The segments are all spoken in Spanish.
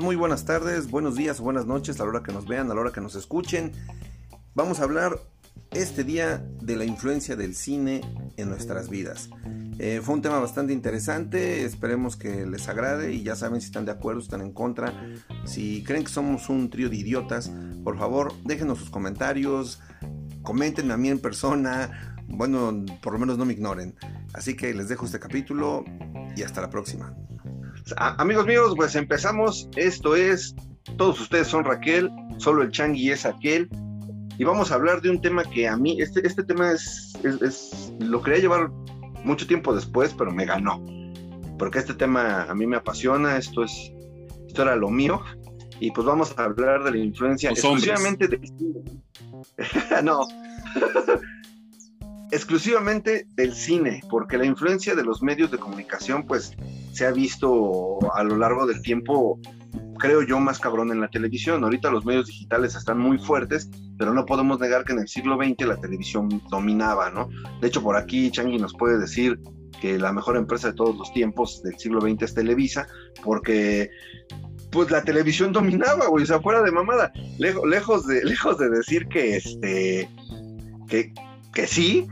Muy buenas tardes, buenos días o buenas noches a la hora que nos vean, a la hora que nos escuchen. Vamos a hablar este día de la influencia del cine en nuestras vidas. Eh, fue un tema bastante interesante, esperemos que les agrade y ya saben si están de acuerdo, si están en contra. Si creen que somos un trío de idiotas, por favor déjenos sus comentarios, coméntenme a mí en persona, bueno, por lo menos no me ignoren. Así que les dejo este capítulo y hasta la próxima. Amigos míos, pues empezamos. Esto es, todos ustedes son Raquel, solo el Changui es aquel. Y vamos a hablar de un tema que a mí, este, este tema es, es, lo quería llevar mucho tiempo después, pero me ganó. Porque este tema a mí me apasiona, esto es, esto era lo mío. Y pues vamos a hablar de la influencia exclusivamente de... no. Exclusivamente del cine, porque la influencia de los medios de comunicación, pues, se ha visto a lo largo del tiempo, creo yo, más cabrón en la televisión. Ahorita los medios digitales están muy fuertes, pero no podemos negar que en el siglo XX la televisión dominaba, ¿no? De hecho, por aquí Changi nos puede decir que la mejor empresa de todos los tiempos del siglo XX es Televisa, porque pues la televisión dominaba, güey, o sea, fuera de mamada, lejos, de, lejos de decir que este, que, que sí,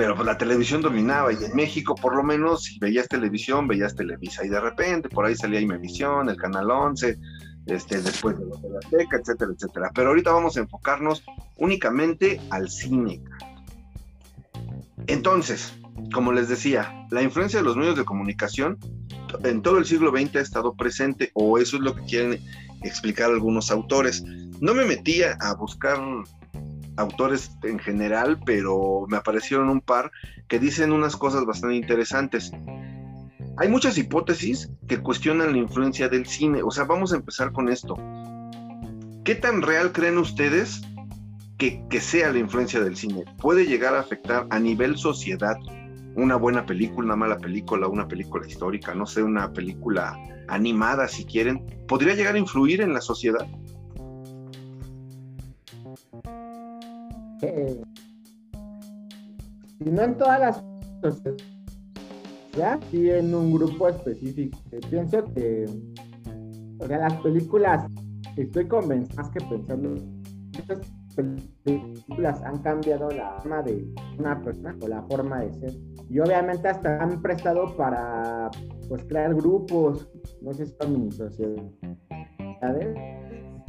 pero pues la televisión dominaba y en México por lo menos si veías televisión, veías Televisa y de repente por ahí salía Imevisión, el Canal 11, este, después de la Azteca, etcétera, etcétera. Pero ahorita vamos a enfocarnos únicamente al cine. Entonces, como les decía, la influencia de los medios de comunicación en todo el siglo XX ha estado presente, o eso es lo que quieren explicar algunos autores. No me metía a buscar autores en general, pero me aparecieron un par que dicen unas cosas bastante interesantes. Hay muchas hipótesis que cuestionan la influencia del cine. O sea, vamos a empezar con esto. ¿Qué tan real creen ustedes que, que sea la influencia del cine? ¿Puede llegar a afectar a nivel sociedad una buena película, una mala película, una película histórica, no sé, una película animada si quieren? ¿Podría llegar a influir en la sociedad? Eh, no en todas las ya sí en un grupo específico. Pienso que o sea, las películas, estoy convencido más que pensando, estas películas han cambiado la forma de una persona o la forma de ser. Y obviamente hasta han prestado para pues crear grupos, no sé si son sociedades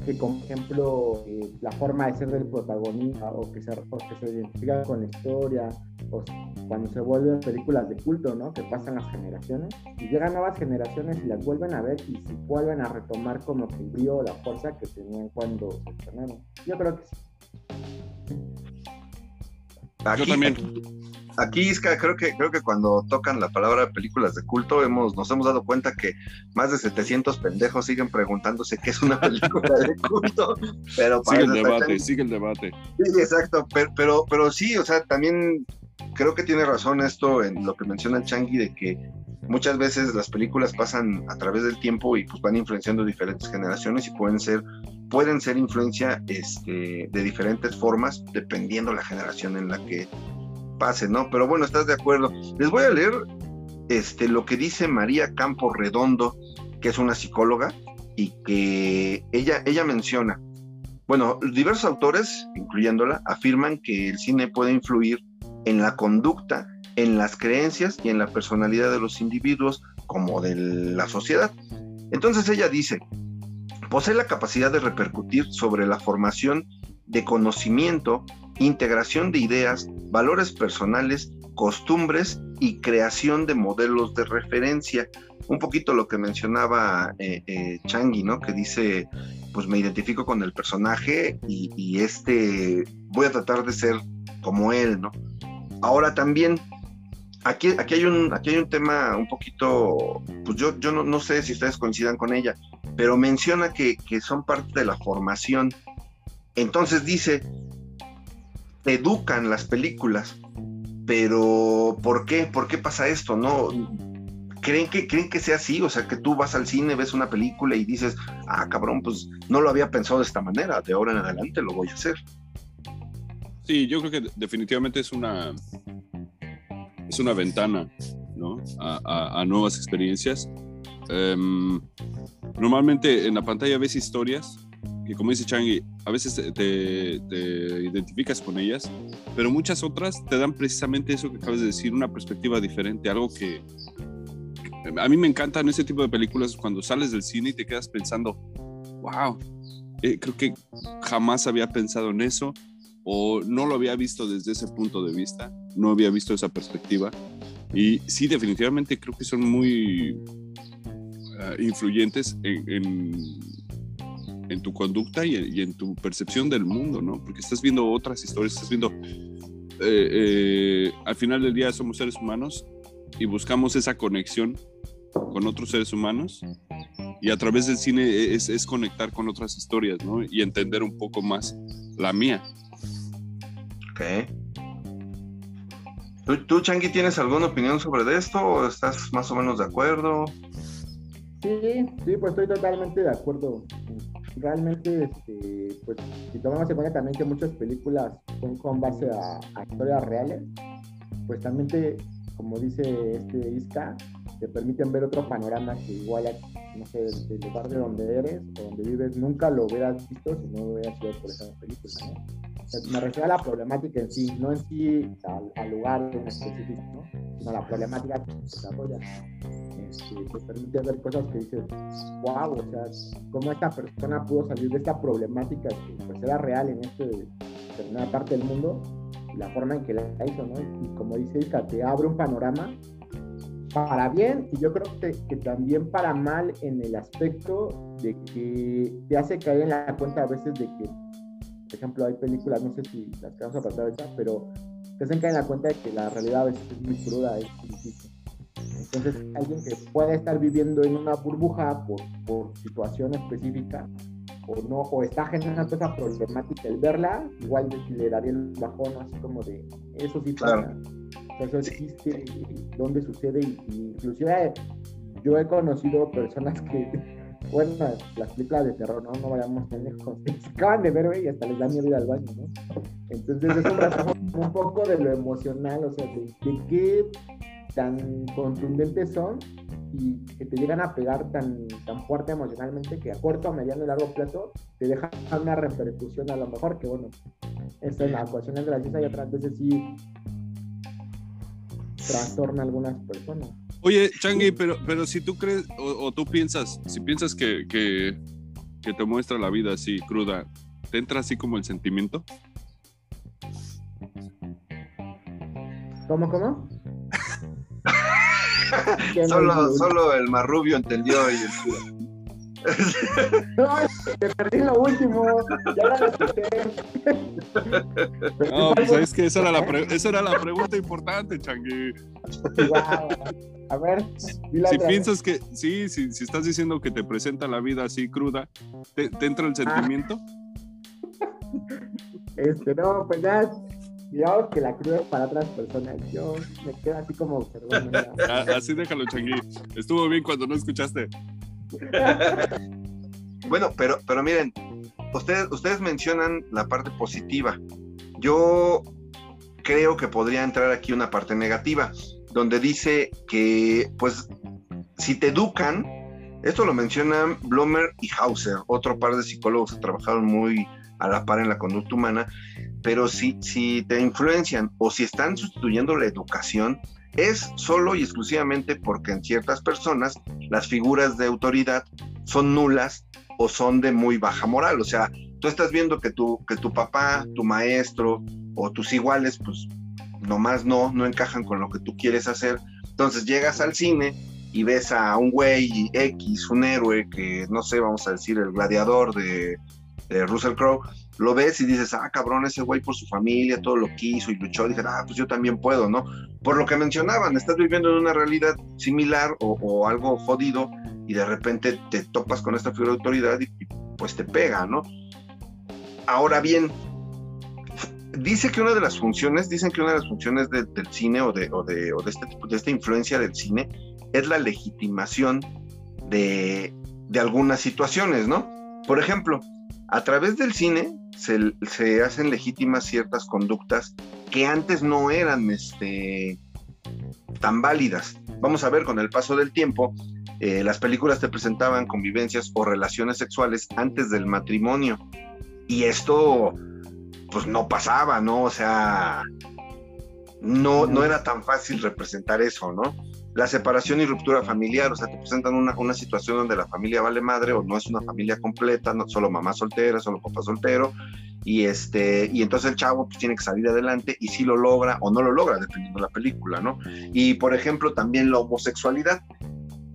que como ejemplo eh, la forma de ser del protagonista o que se, se identifica con la historia o cuando se vuelven películas de culto, ¿no? Que pasan las generaciones y llegan nuevas generaciones y las vuelven a ver y se vuelven a retomar como que el brío o la fuerza que tenían cuando se estrenaron. Yo creo que sí. Yo también. Aquí, Iska, creo que, creo que cuando tocan la palabra películas de culto, hemos, nos hemos dado cuenta que más de 700 pendejos siguen preguntándose qué es una película de culto. Pero sigue el debate, sigue el debate. Sí, exacto, pero, pero, pero sí, o sea, también creo que tiene razón esto en lo que menciona el Changi de que muchas veces las películas pasan a través del tiempo y pues van influenciando diferentes generaciones y pueden ser pueden ser influencia este, de diferentes formas dependiendo la generación en la que pase, ¿no? Pero bueno, estás de acuerdo. Les voy a leer este, lo que dice María Campo Redondo, que es una psicóloga, y que ella, ella menciona, bueno, diversos autores, incluyéndola, afirman que el cine puede influir en la conducta, en las creencias y en la personalidad de los individuos como de la sociedad. Entonces ella dice, posee la capacidad de repercutir sobre la formación de conocimiento, integración de ideas, valores personales, costumbres y creación de modelos de referencia. Un poquito lo que mencionaba eh, eh, Changi, ¿no? Que dice, pues me identifico con el personaje y, y, este, voy a tratar de ser como él, ¿no? Ahora también, aquí, aquí, hay, un, aquí hay un tema un poquito, pues yo, yo no, no sé si ustedes coincidan con ella, pero menciona que, que son parte de la formación. Entonces dice, educan las películas, pero ¿por qué? ¿Por qué pasa esto? ¿No? ¿Creen que, ¿Creen que sea así? O sea, que tú vas al cine, ves una película y dices, ah, cabrón, pues no lo había pensado de esta manera, de ahora en adelante lo voy a hacer. Sí, yo creo que definitivamente es una, es una ventana ¿no? a, nuevas experiencias. Em, normalmente en la pantalla ves historias que como dice Changi, a veces te, te, identificas con ellas, pero muchas otras te dan precisamente eso que acabas de decir, una perspectiva diferente, algo que a mí me encantan ese tipo de películas cuando sales del cine y te quedas pensando, wow, eh, creo que jamás había pensado en eso o no lo había visto desde ese punto de vista, no había visto esa perspectiva. Y sí, definitivamente creo que son muy ah, influyentes en, en, tu conducta y, en tu percepción del mundo, ¿no? Porque estás viendo otras historias, estás viendo, eh, eh, al final del día somos seres humanos y buscamos esa conexión con otros seres humanos y a través del cine es, es conectar con otras historias, ¿no? Y entender un poco más la mía. Ok. ¿Tú, ¿Tú, Changi, tienes alguna opinión sobre esto o estás más o menos de acuerdo? Sí, sí, pues estoy totalmente de acuerdo. Realmente, este, pues, si tomamos en cuenta también que muchas películas son con base a, historias reales, pues también te, como dice este Isca, te permiten ver otro panorama que igual, no sé, del lugar de donde eres o donde vives, nunca lo hubieras visto si no hubieras sido por esa película, me refiero a la problemática en sí, no en sí al, lugar en específico, ¿no? sino a la problemática que se desarrolla. Este, te permite ver cosas que dices, wow, o sea, cómo esta persona pudo salir de esta problemática que pues era real en esta determinada parte del mundo la forma en que la hizo, ¿no? Y como dice Ica, te abre un panorama para bien y yo creo que, que, también para mal en el aspecto de que te hace caer en la cuenta a veces de que, por ejemplo, hay películas, no sé si las que vamos a tratar ahorita, pero te hacen caer en la cuenta de que la realidad a veces es muy cruda, es difícil. Entonces, alguien que puede estar viviendo en una burbuja por, por situación específica, o no, o está generando esa problemática, el verla, igual le daría el bajón así como de, eso sí pasa, eso existe, dónde sucede, y, inclusive yo he conocido personas que, bueno, las películas de terror, no, no vayamos tan lejos, se acaban de ver, y hasta les da miedo ir al baño, ¿no? Entonces es un, un poco de lo emocional, o sea, de, de qué tan contundentes son y que te llegan a pegar tan, tan fuerte emocionalmente que a corto, a mediano y largo plazo te deja una repercusión a lo mejor que bueno, esta es la ecuación es graciosa y otras veces sí trastorna a algunas personas. Oye, Changi, pero, pero si tú crees o, tú piensas, si piensas que, que, que te muestra la vida así cruda, ¿te entra así como el sentimiento? ¿Cómo, cómo? solo, solo el más rubio entendió y el No, te perdí lo último. Ya la escuché. No, pues es que esa era, la esa era la pregunta importante, Changui. A ver, si piensas que, sí, si, si estás diciendo que te presenta la vida así cruda, ¿te, te entra el sentimiento? Este, no, pues ya digamos que la cruda para otras personas. Yo me quedo así como ah, Así déjalo, Changui. Estuvo bien cuando no escuchaste. bueno, pero, pero miren, ustedes, ustedes mencionan la parte positiva. Yo creo que podría entrar aquí una parte negativa, donde dice que, pues, si te educan, esto lo mencionan Blomer y Hauser, otro par de psicólogos que trabajaron muy a la par en la conducta humana, pero si, si te influencian o si están sustituyendo la educación, es solo y exclusivamente porque en ciertas personas las figuras de autoridad son nulas o son de muy baja moral. O sea, tú estás viendo que tu, que tu papá, tu maestro o tus iguales, pues nomás no, no encajan con lo que tú quieres hacer. Entonces llegas al cine y ves a un güey X, un héroe que, no sé, vamos a decir, el gladiador de, de Russell Crowe, lo ves y dices, ah, cabrón, ese güey por su familia, todo lo quiso y luchó, dije, ah, pues yo también puedo, ¿no? Por lo que mencionaban, estás viviendo en una realidad similar o, algo jodido y de repente te topas con esta figura de autoridad y, pues te pega, ¿no? Ahora bien, dice que una de las funciones, dicen que una de las funciones del cine o de, o de, de, este, de esta influencia del cine es la legitimación de, de algunas situaciones, ¿no? Por ejemplo, a través del cine se, hacen legítimas ciertas conductas que antes no eran este, tan válidas. Vamos a ver con el paso del tiempo eh, las películas te presentaban convivencias o relaciones sexuales antes del matrimonio. Y esto, pues no pasaba, ¿no? O sea, no, no era tan fácil representar eso, ¿no? La separación y ruptura familiar, o sea, te presentan una, una situación donde la familia vale madre o no es una familia completa, no solo mamá soltera, solo papá soltero, y este y entonces el chavo pues, tiene que salir adelante y si lo logra o no lo logra dependiendo de la película no y por ejemplo también la homosexualidad.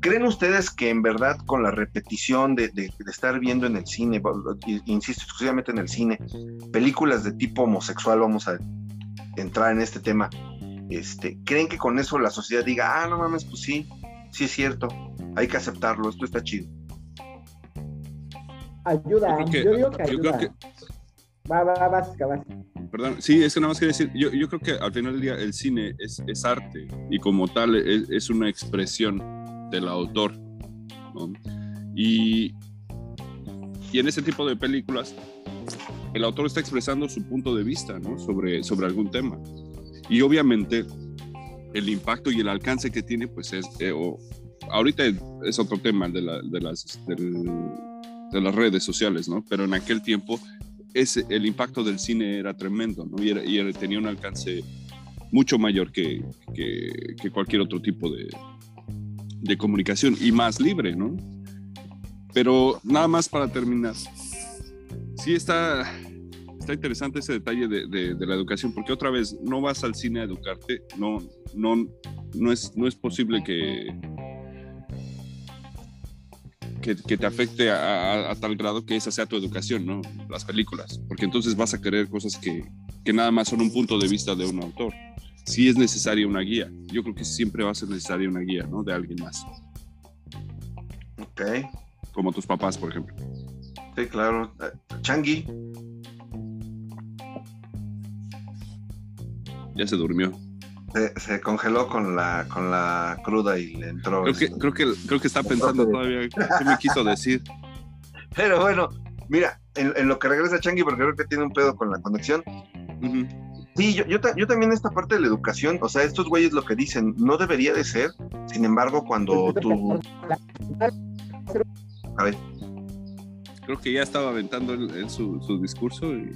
¿Creen ustedes que en verdad con la repetición de, estar viendo en el cine, insisto exclusivamente en el cine, películas de tipo homosexual, vamos a entrar en este tema, este, ¿creen que con eso la sociedad diga, ah, no mames, pues sí, sí es cierto, hay que aceptarlo, esto está chido? Ayuda, yo, digo que ayuda. Va, va, va, va, Perdón, sí, es que nada más quería decir, yo, yo creo que al final del día el cine es, es arte y como tal es, es una expresión del autor. Y, y en ese tipo de películas, el autor está expresando su punto de vista sobre, sobre algún tema. Y obviamente el impacto y el alcance que tiene, pues es, eh, ahorita es otro tema de, de, las, de las redes sociales, ¿no? Pero en aquel tiempo ese, el impacto del cine era tremendo, ¿no? Y, y tenía un alcance mucho mayor que, que, que cualquier otro tipo de, de comunicación y más libre, ¿no? Pero nada más para terminar, sí está, está interesante ese detalle de, de, la educación, porque otra vez no vas al cine a educarte, no, no, no, es, no es posible que, que, que te afecte a, a, tal grado que esa sea tu educación, ¿no? Las películas, porque entonces vas a querer cosas que, que nada más son un punto de vista de un autor sí es necesaria una guía. Yo creo que siempre va a ser necesaria una guía, ¿no? De alguien más. Ok. Como tus papás, por ejemplo. Sí, claro. Eh, Changi. Ya se durmió. Se, congeló con la, con la cruda y le entró. Creo que, creo que, creo que está pensando todavía qué me quiso decir. Pero bueno, mira, en, lo que regresa Changi, porque creo que tiene un pedo con la conexión. Sí, yo, yo, también esta parte de la educación, o sea, estos güeyes lo que dicen, no debería de ser, sin embargo, cuando tú... A ver. Creo que ya estaba aventando en, su, discurso y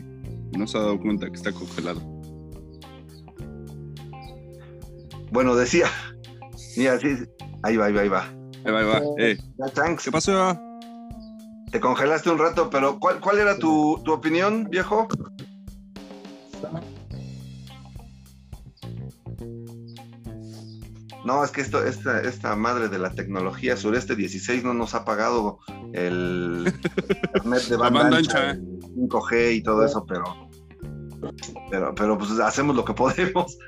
no se ha dado cuenta que está congelado. Bueno, decía, mira, sí, ahí va, ahí va, ahí va. Ahí va, ahí va. Eh. ¿Qué pasó? Te congelaste un rato, pero ¿cuál, cuál era tu, tu opinión, viejo? No, es que esto, esta, esta madre de la tecnología Sureste 16 no nos ha pagado el internet de banda, ancha, 5G y todo eso, pero, pero, pero pues hacemos lo que podemos.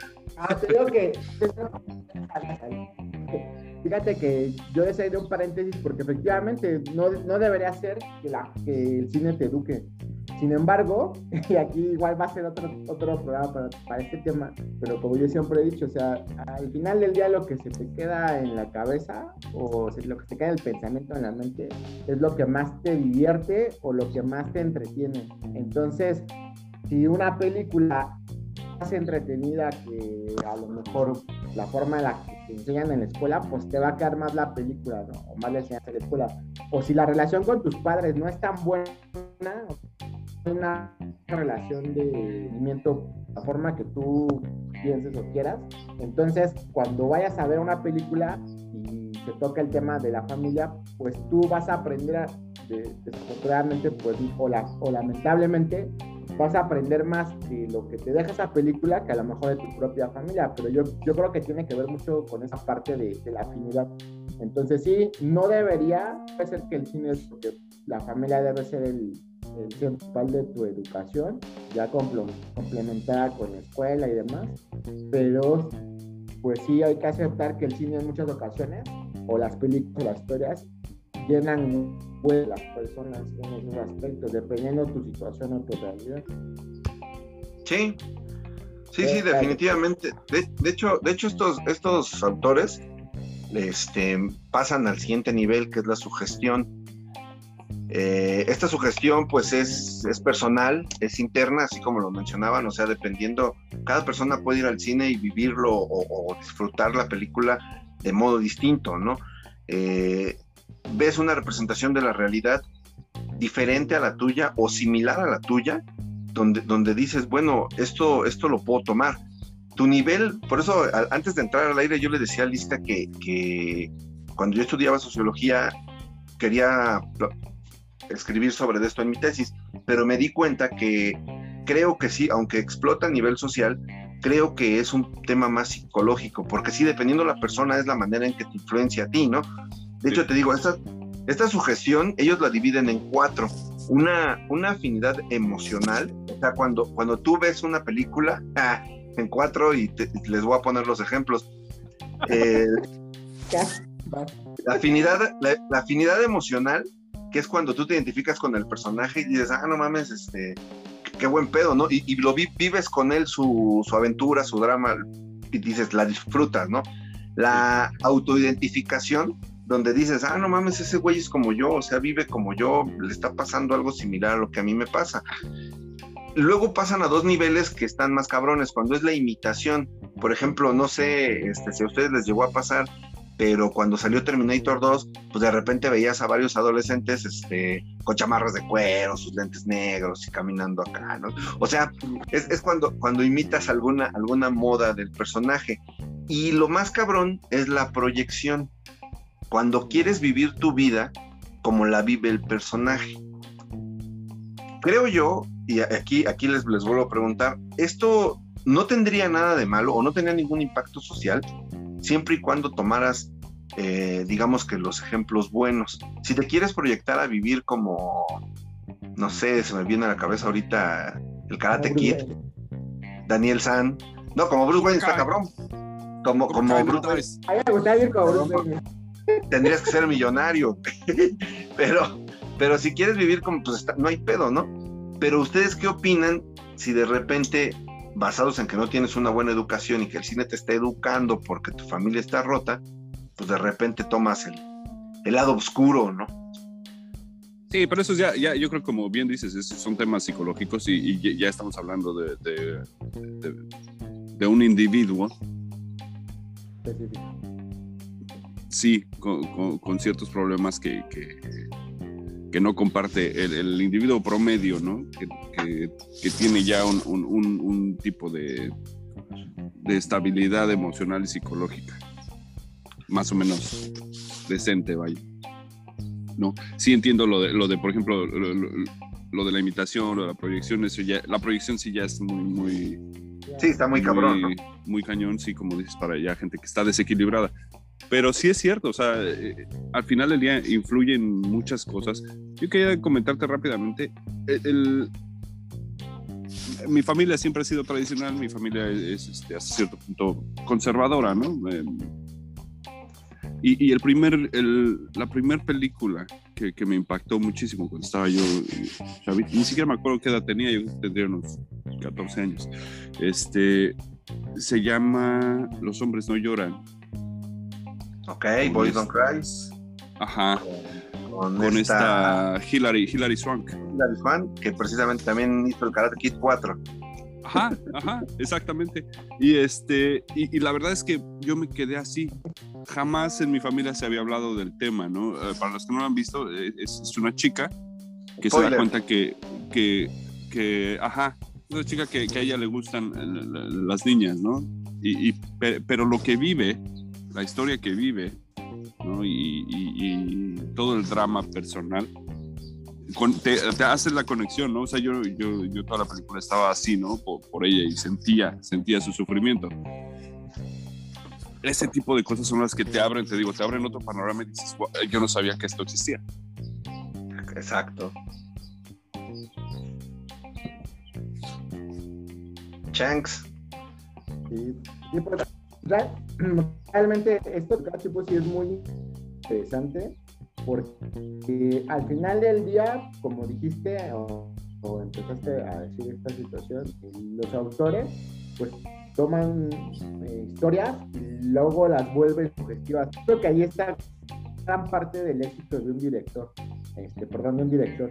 Ah, creo que Fíjate que yo deseo de un paréntesis porque efectivamente no, no debería ser que, el cine te eduque. Sin embargo, y aquí igual va a ser otro, otro programa para, para, este tema, pero como yo siempre he dicho, o sea, al final del día lo que se te queda en la cabeza o lo que te queda en el pensamiento, en la mente, es lo que más te divierte o lo que más te entretiene. Entonces, si una película más entretenida que a lo mejor la forma en la que te enseñan en la escuela, pues te va a quedar más la película, ¿no? O más la enseñanza en la escuela. O si la relación con tus padres no es tan buena, una relación de movimiento, la forma que tú pienses o quieras. Entonces, cuando vayas a ver una película y se toca el tema de la familia, pues tú vas a aprender, a, desafortunadamente, pues, o, o lamentablemente, vas a aprender más de lo que te deja esa película que a lo mejor de tu propia familia, pero yo, yo creo que tiene que ver mucho con esa parte de, de la afinidad. Entonces sí, no debería ser que el cine es porque la familia debe ser el, el principal de tu educación, ya complementada con la escuela y demás, pero pues sí hay que aceptar que el cine en muchas ocasiones, o las películas, las historias, llenan pues, las personas en esos aspectos, dependiendo de tu situación o tu realidad. Sí, sí, sí, definitivamente. De, hecho, de hecho estos, estos autores este, pasan al siguiente nivel, que es la sugestión. Eh, esta sugestión pues es, es, personal, es interna, así como lo mencionaban, o sea, dependiendo, cada persona puede ir al cine y vivirlo o, o disfrutar la película de modo distinto, ¿no? eh, ves una representación de la realidad diferente a la tuya o similar a la tuya, donde, donde dices, bueno, esto, esto lo puedo tomar. Tu nivel, por eso antes de entrar al aire yo le decía a Lista que, que cuando yo estudiaba sociología quería escribir sobre esto en mi tesis, pero me di cuenta que creo que sí, aunque explota a nivel social, creo que es un tema más psicológico, porque sí, dependiendo de la persona es la manera en que te influencia a ti, ¿no? De hecho, te digo, esta, esta sugestión, ellos la dividen en cuatro. Una, una afinidad emocional, o sea, cuando, cuando tú ves una película, ah, en cuatro, y, les voy a poner los ejemplos. Eh, la, afinidad, la, afinidad emocional, que es cuando tú te identificas con el personaje y dices, ah, no mames, este, qué buen pedo, ¿no? Y, lo vives con él su, su, aventura, su drama, y dices, la disfrutas, ¿no? La autoidentificación, donde dices, ah, no mames, ese güey es como yo, o sea, vive como yo, le está pasando algo similar a lo que a mí me pasa. Luego pasan a dos niveles que están más cabrones, cuando es la imitación. Por ejemplo, no sé este, si a ustedes les llegó a pasar, pero cuando salió Terminator 2, pues de repente veías a varios adolescentes este, con chamarras de cuero, sus lentes negros y caminando acá, ¿no? O sea, es, es, cuando, cuando imitas alguna, alguna moda del personaje. Y lo más cabrón es la proyección cuando quieres vivir tu vida como la vive el personaje. Creo yo, y aquí, aquí les, les vuelvo a preguntar, esto no tendría nada de malo o no tenía ningún impacto social siempre y cuando tomaras, eh, digamos que los ejemplos buenos. Si te quieres proyectar a vivir como, no sé, se me viene a la cabeza ahorita el Karate Kid, Daniel San, no, como Bruce Wayne está cabrón. Como, como Bruce Wayne tendrías que ser millonario. pero, pero si quieres vivir como, pues no hay pedo, ¿no? Pero ustedes qué opinan si de repente, basados en que no tienes una buena educación y que el cine te está educando porque tu familia está rota, pues de repente tomas el, el lado oscuro, ¿no? Sí, pero eso ya, ya yo creo como bien dices, son temas psicológicos y, ya estamos hablando de, de, de un individuo sí, con, ciertos problemas que, que, no comparte el, individuo promedio, ¿no? Que, tiene ya un, tipo de, de, estabilidad emocional y psicológica, más o menos decente, vaya. ¿No? Sí entiendo lo de, lo de por ejemplo, lo, de la imitación, o la proyección, eso ya, la proyección sí ya es muy, muy... Sí, está muy, cabrón, Muy cañón, sí, como dices, para ya gente que está desequilibrada. Pero sí es cierto, o sea, eh, al final del día influyen muchas cosas. Yo quería comentarte rápidamente, mi familia siempre ha sido tradicional, mi familia es este, hasta cierto punto conservadora, ¿no? Em, y, el primer, la primera película que, que, me impactó muchísimo cuando estaba yo, ni siquiera me acuerdo qué edad tenía, yo tendría unos 14 años, este, se llama Los hombres no lloran Ok, Boys Don't Cry. Ajá. Con, esta, Hilary, Hilary Swank. Hilary Swank, que precisamente también hizo el Karate Kid 4. Ajá, ajá, exactamente. Y este, y, la verdad es que yo me quedé así. Jamás en mi familia se había hablado del tema, ¿no? Eh, para los que no lo han visto, eh, es, una chica que se da cuenta que, que, que ajá, es una chica que, que, a ella le gustan eh, las niñas, ¿no? Y, y, pero lo que vive la historia que vive y, todo el drama personal, te, te, haces la conexión, ¿no? O sea, yo, yo, yo toda la película estaba así, ¿no? Por, ella y sentía, sentía su sufrimiento. Ese tipo de cosas son las que te abren, te digo, te abren otro panorama y dices, yo no sabía que esto existía. Exacto. Chanks. Sí pues, realmente esto tipo sí es muy interesante porque al final del día, como dijiste o, empezaste a decir esta situación, los autores pues toman eh, historias y luego las vuelven sugestivas. Creo que ahí está gran parte del éxito de un director, este, perdón, de un director,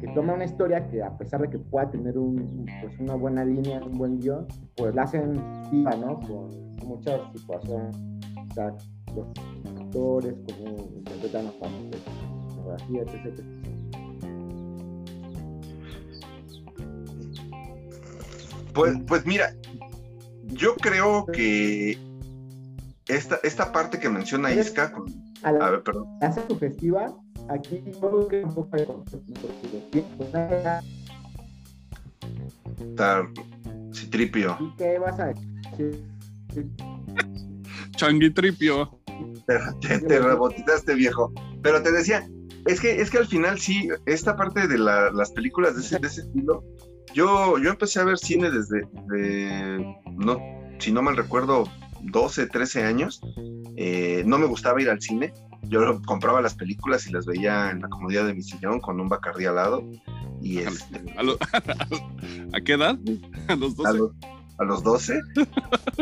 que toma una historia que a pesar de que pueda tener un, pues una buena línea, un buen guion, pues la hacen viva, ¿no? Con muchas situaciones. actores, cómo interpretan las partes, fotografía, etc. Pues, pues mira, yo creo que esta, esta parte que menciona Isca, con- A la, a ver, perdón, hace su festival, aquí yo creo que un poco de concepto, porque los tiempos, nada, está Citripio. ¿y qué vas a decir? Changuitripio. Te, te, te rebotizaste, viejo. Pero te decía, es que, es que al final sí, esta parte de la- las películas de ese, de ese estilo, yo, yo empecé a ver cine desde, de, no, si no mal recuerdo, 12, 13 años. Eh, no me gustaba ir al cine. Yo compraba las películas y las veía en la comodidad de mi sillón con un bacardí al lado. Y este, ¿A, lo- ¿A qué edad? A los a, 12. los, a los 12.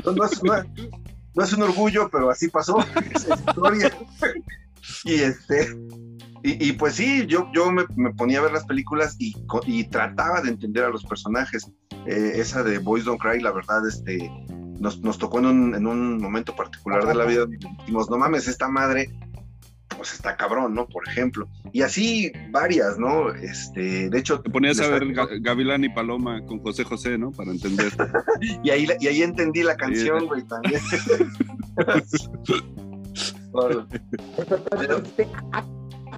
No, no es, no- no es un orgullo, pero así pasó. Esa es historia. y este. Y, y pues sí, yo, yo me, me ponía a ver las películas y trataba de entender a los personajes. Eh, esa de Boys Don't Cry, la verdad, este, nos, nos tocó en un, en un momento particular de la vida donde dijimos, no mames, esta madre, pues está cabrón, ¿no? Por ejemplo. Y así varias, ¿no? Este, de hecho, Te ponías a ver Ga- Gavilán y Paloma con José José, ¿no? Para entender. Y ahí, y ahí entendí la canción, güey, también. Pero- ¡Ah,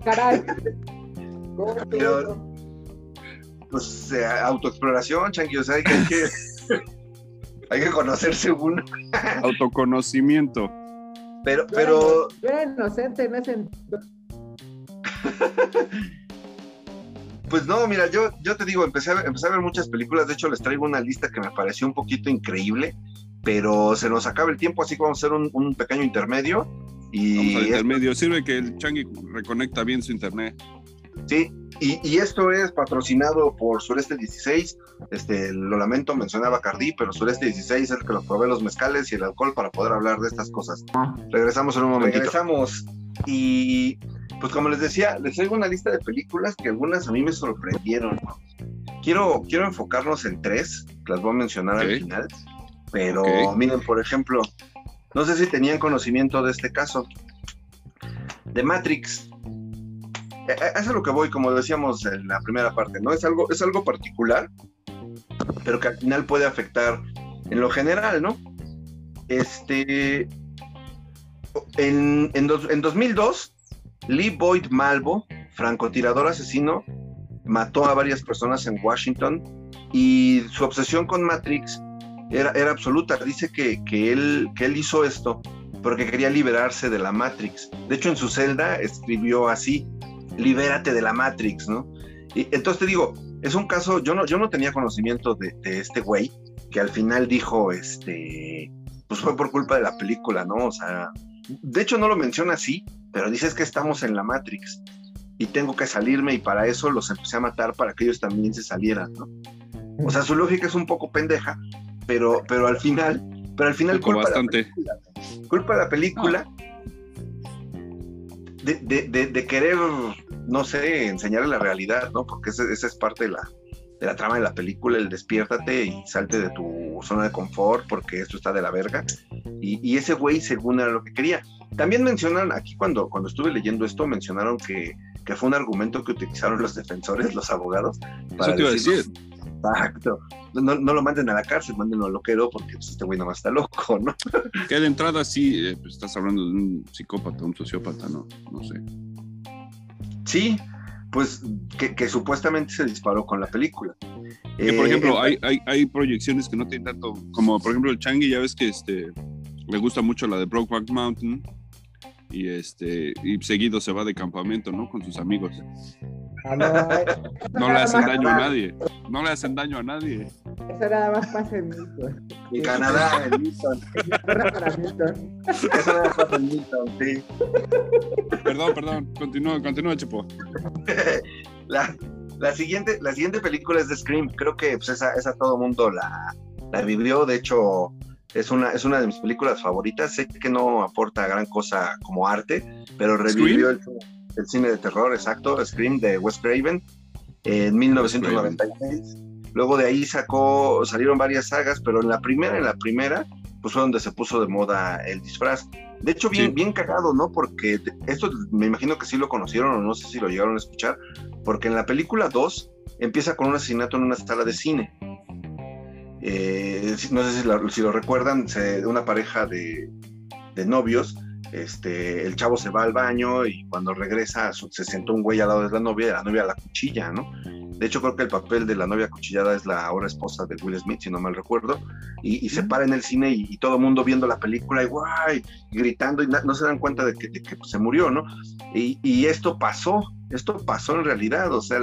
caray! ¿Cómo Pero- Pero... pues eh, autoexploración, Chanqui, o sea, hay que, hay que, conocerse uno. Autoconocimiento. Pero, pero, Yo era inocente en ese entonces. pues no, mira, yo, yo te digo, empecé a, ver, empecé a ver muchas películas, de hecho les traigo una lista que me pareció un poquito increíble, pero se nos acaba el tiempo, así que vamos a hacer un, un pequeño intermedio. Vamos Y al intermedio. Sirve que el Changui reconecta bien su internet. Sí, y, y esto es patrocinado por Sureste 16. Este, lo lamento, mencionaba Cardí, pero Sureste 16 es el que nos provee los mezcales y el alcohol para poder hablar de estas cosas. Ah. Regresamos en un momentito. Regresamos. Y pues como les decía, les traigo una lista de películas que algunas a mí me sorprendieron. Quiero, quiero enfocarnos en tres, que las voy a mencionar al final. Pero miren, por ejemplo, no sé si tenían conocimiento de este caso. De Matrix. Eh, eh, es lo que voy, como decíamos en la primera parte, ¿no? Es algo, es algo particular, pero que al final puede afectar en lo general, ¿no? Este. En, en, dos- en 2002, Lee Boyd Malvo, francotirador asesino, mató a varias personas en Washington y su obsesión con Matrix era, era absoluta. Dice que, que, él, que él hizo esto porque quería liberarse de la Matrix. De hecho, en su celda escribió así, libérate de la Matrix, ¿no? Y entonces te digo, es un caso, yo no, yo no tenía conocimiento de, de este güey, que al final dijo, este, pues fue por culpa de la película, ¿no? O sea, de hecho no lo menciona así, pero dices que estamos en la Matrix y tengo que salirme y para eso los empecé a matar para que ellos también se salieran, ¿no? O sea, su lógica es un poco pendeja, pero, pero al final, pero al final culpa la película, culpa de la película de, de- de- de querer, no sé, enseñarle la realidad, ¿no? Porque esa es parte de la, de la trama de la película, el despiértate y salte de tu zona de confort porque esto está de la verga. Y, y ese güey según era lo que quería. También mencionan, aquí cuando, cuando estuve leyendo esto, mencionaron que, que fue un argumento que utilizaron los defensores, los abogados. Eso te iba a decir. Exacto. No, no lo manden a la cárcel, mándenlo al loquero porque pues, este güey nomás está loco, ¿no? Que de entrada sí, eh, pues, estás hablando de un psicópata, un sociópata, ¿no? No sé. Sí, pues que, que supuestamente se disparó con la película. Que por Eh, ejemplo, hay, hay proyecciones que no tienen tanto, como por ejemplo el Changi, ya ves que este le gusta mucho la de Brokeback Mountain y este y seguido se va de campamento, ¿no? Con sus amigos. Ah, no, eh, No le hacen daño a nadie. No le hacen daño a nadie. Eso nada más pasa en Milton. en Canadá, en Milton. Eso no pasa en Milton, sí. Perdón, perdón. Continúa, continúa, Chepo. La, la siguiente, la siguiente película es de Scream. Creo que pues, esa, esa todo mundo la, la vivió. De hecho, es una, es una de mis películas favoritas. Sé que no aporta gran cosa como arte, pero revivió el, el cine de terror, exacto. Scream de Wes Craven en 1996. Luego de ahí sacó, salieron varias sagas, pero en la primera, en la primera, pues fue donde se puso de moda el disfraz. De hecho, bien, bien cagado, ¿no? Porque esto me imagino que sí lo conocieron o no sé si lo llegaron a escuchar, porque en la película 2 empieza con un asesinato en una sala de cine. Eh, no sé si lo, recuerdan, una pareja de, de novios este, el chavo se va al baño y cuando regresa se sentó un güey al lado de la novia la novia la cuchilla, ¿no? De hecho, creo que el papel de la novia cuchillada es la ahora esposa de Will Smith, si no mal recuerdo, y, se para en el cine y, todo el mundo viendo la película y guay, gritando y no se dan cuenta de que, se murió, ¿no? Y, esto pasó, esto pasó en realidad, o sea,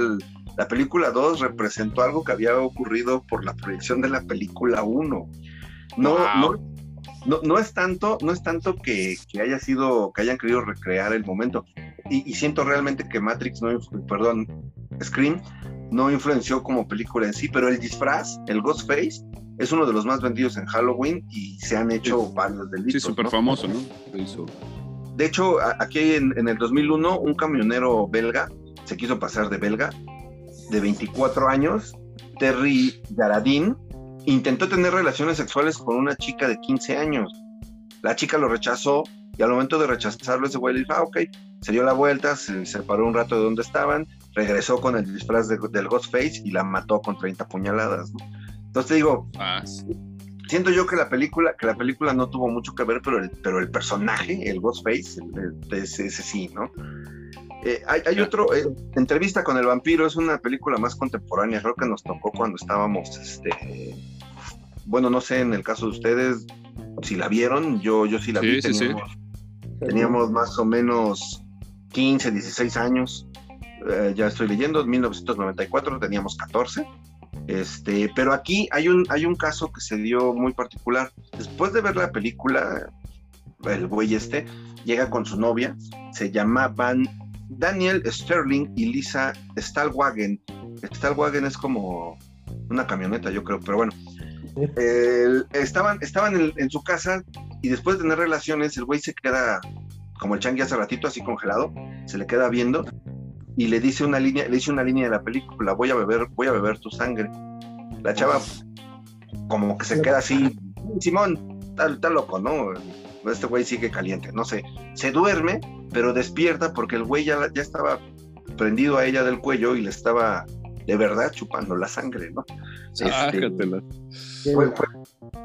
la película 2 representó algo que había ocurrido por la proyección de la película 1. No, no, no, no es tanto, no es tanto que, haya sido, que hayan querido recrear el momento. Y, siento realmente que Matrix no, perdón, Scream no influenció como película en sí, pero el disfraz, el Ghostface, es uno de los más vendidos en Halloween y se han hecho varios delitos. Sí, súper famoso, ¿no? De hecho, aquí en, en, el 2001, un camionero belga se quiso pasar de belga, de 24 años, Terry Garadín, intentó tener relaciones sexuales con una chica de 15 años. La chica lo rechazó y al momento de rechazarlo ese güey le dijo, ah, ok, se dio la vuelta, se separó un rato de donde estaban, regresó con el disfraz de, del Ghostface y la mató con 30 puñaladas. Entonces te digo, ah, siento yo que la película, que la película no tuvo mucho que ver, pero el, pero el personaje, el Ghostface, ese, sí, ¿no? Eh, hay, otro, eh, Entrevista con el vampiro, es una película más contemporánea, creo que nos tocó cuando estábamos, este, bueno, no sé en el caso de ustedes si la vieron, yo, yo sí la vi, teníamos, más o menos 15, 16 años, eh, ya estoy leyendo, 1994 teníamos 14. Este, pero aquí hay un, hay un caso que se dio muy particular. Después de ver la película, el güey este llega con su novia, se llamaban Daniel Sterling y Lisa Stahlwagen. Stahlwagen es como una camioneta, yo creo, pero bueno, estaban estaban en, su casa y después de tener relaciones, el güey se queda, como el changi hace ratito, así congelado, se le queda viendo y le dice una línea, le dice una línea de la película, voy a beber, voy a beber tu sangre. La chava como que se queda así, Simón, está, loco, ¿no? Este güey sigue caliente, no sé, se duerme, pero despierta porque el güey ya, ya estaba prendido a ella del cuello y le estaba de verdad chupando la sangre, ¿no? Este,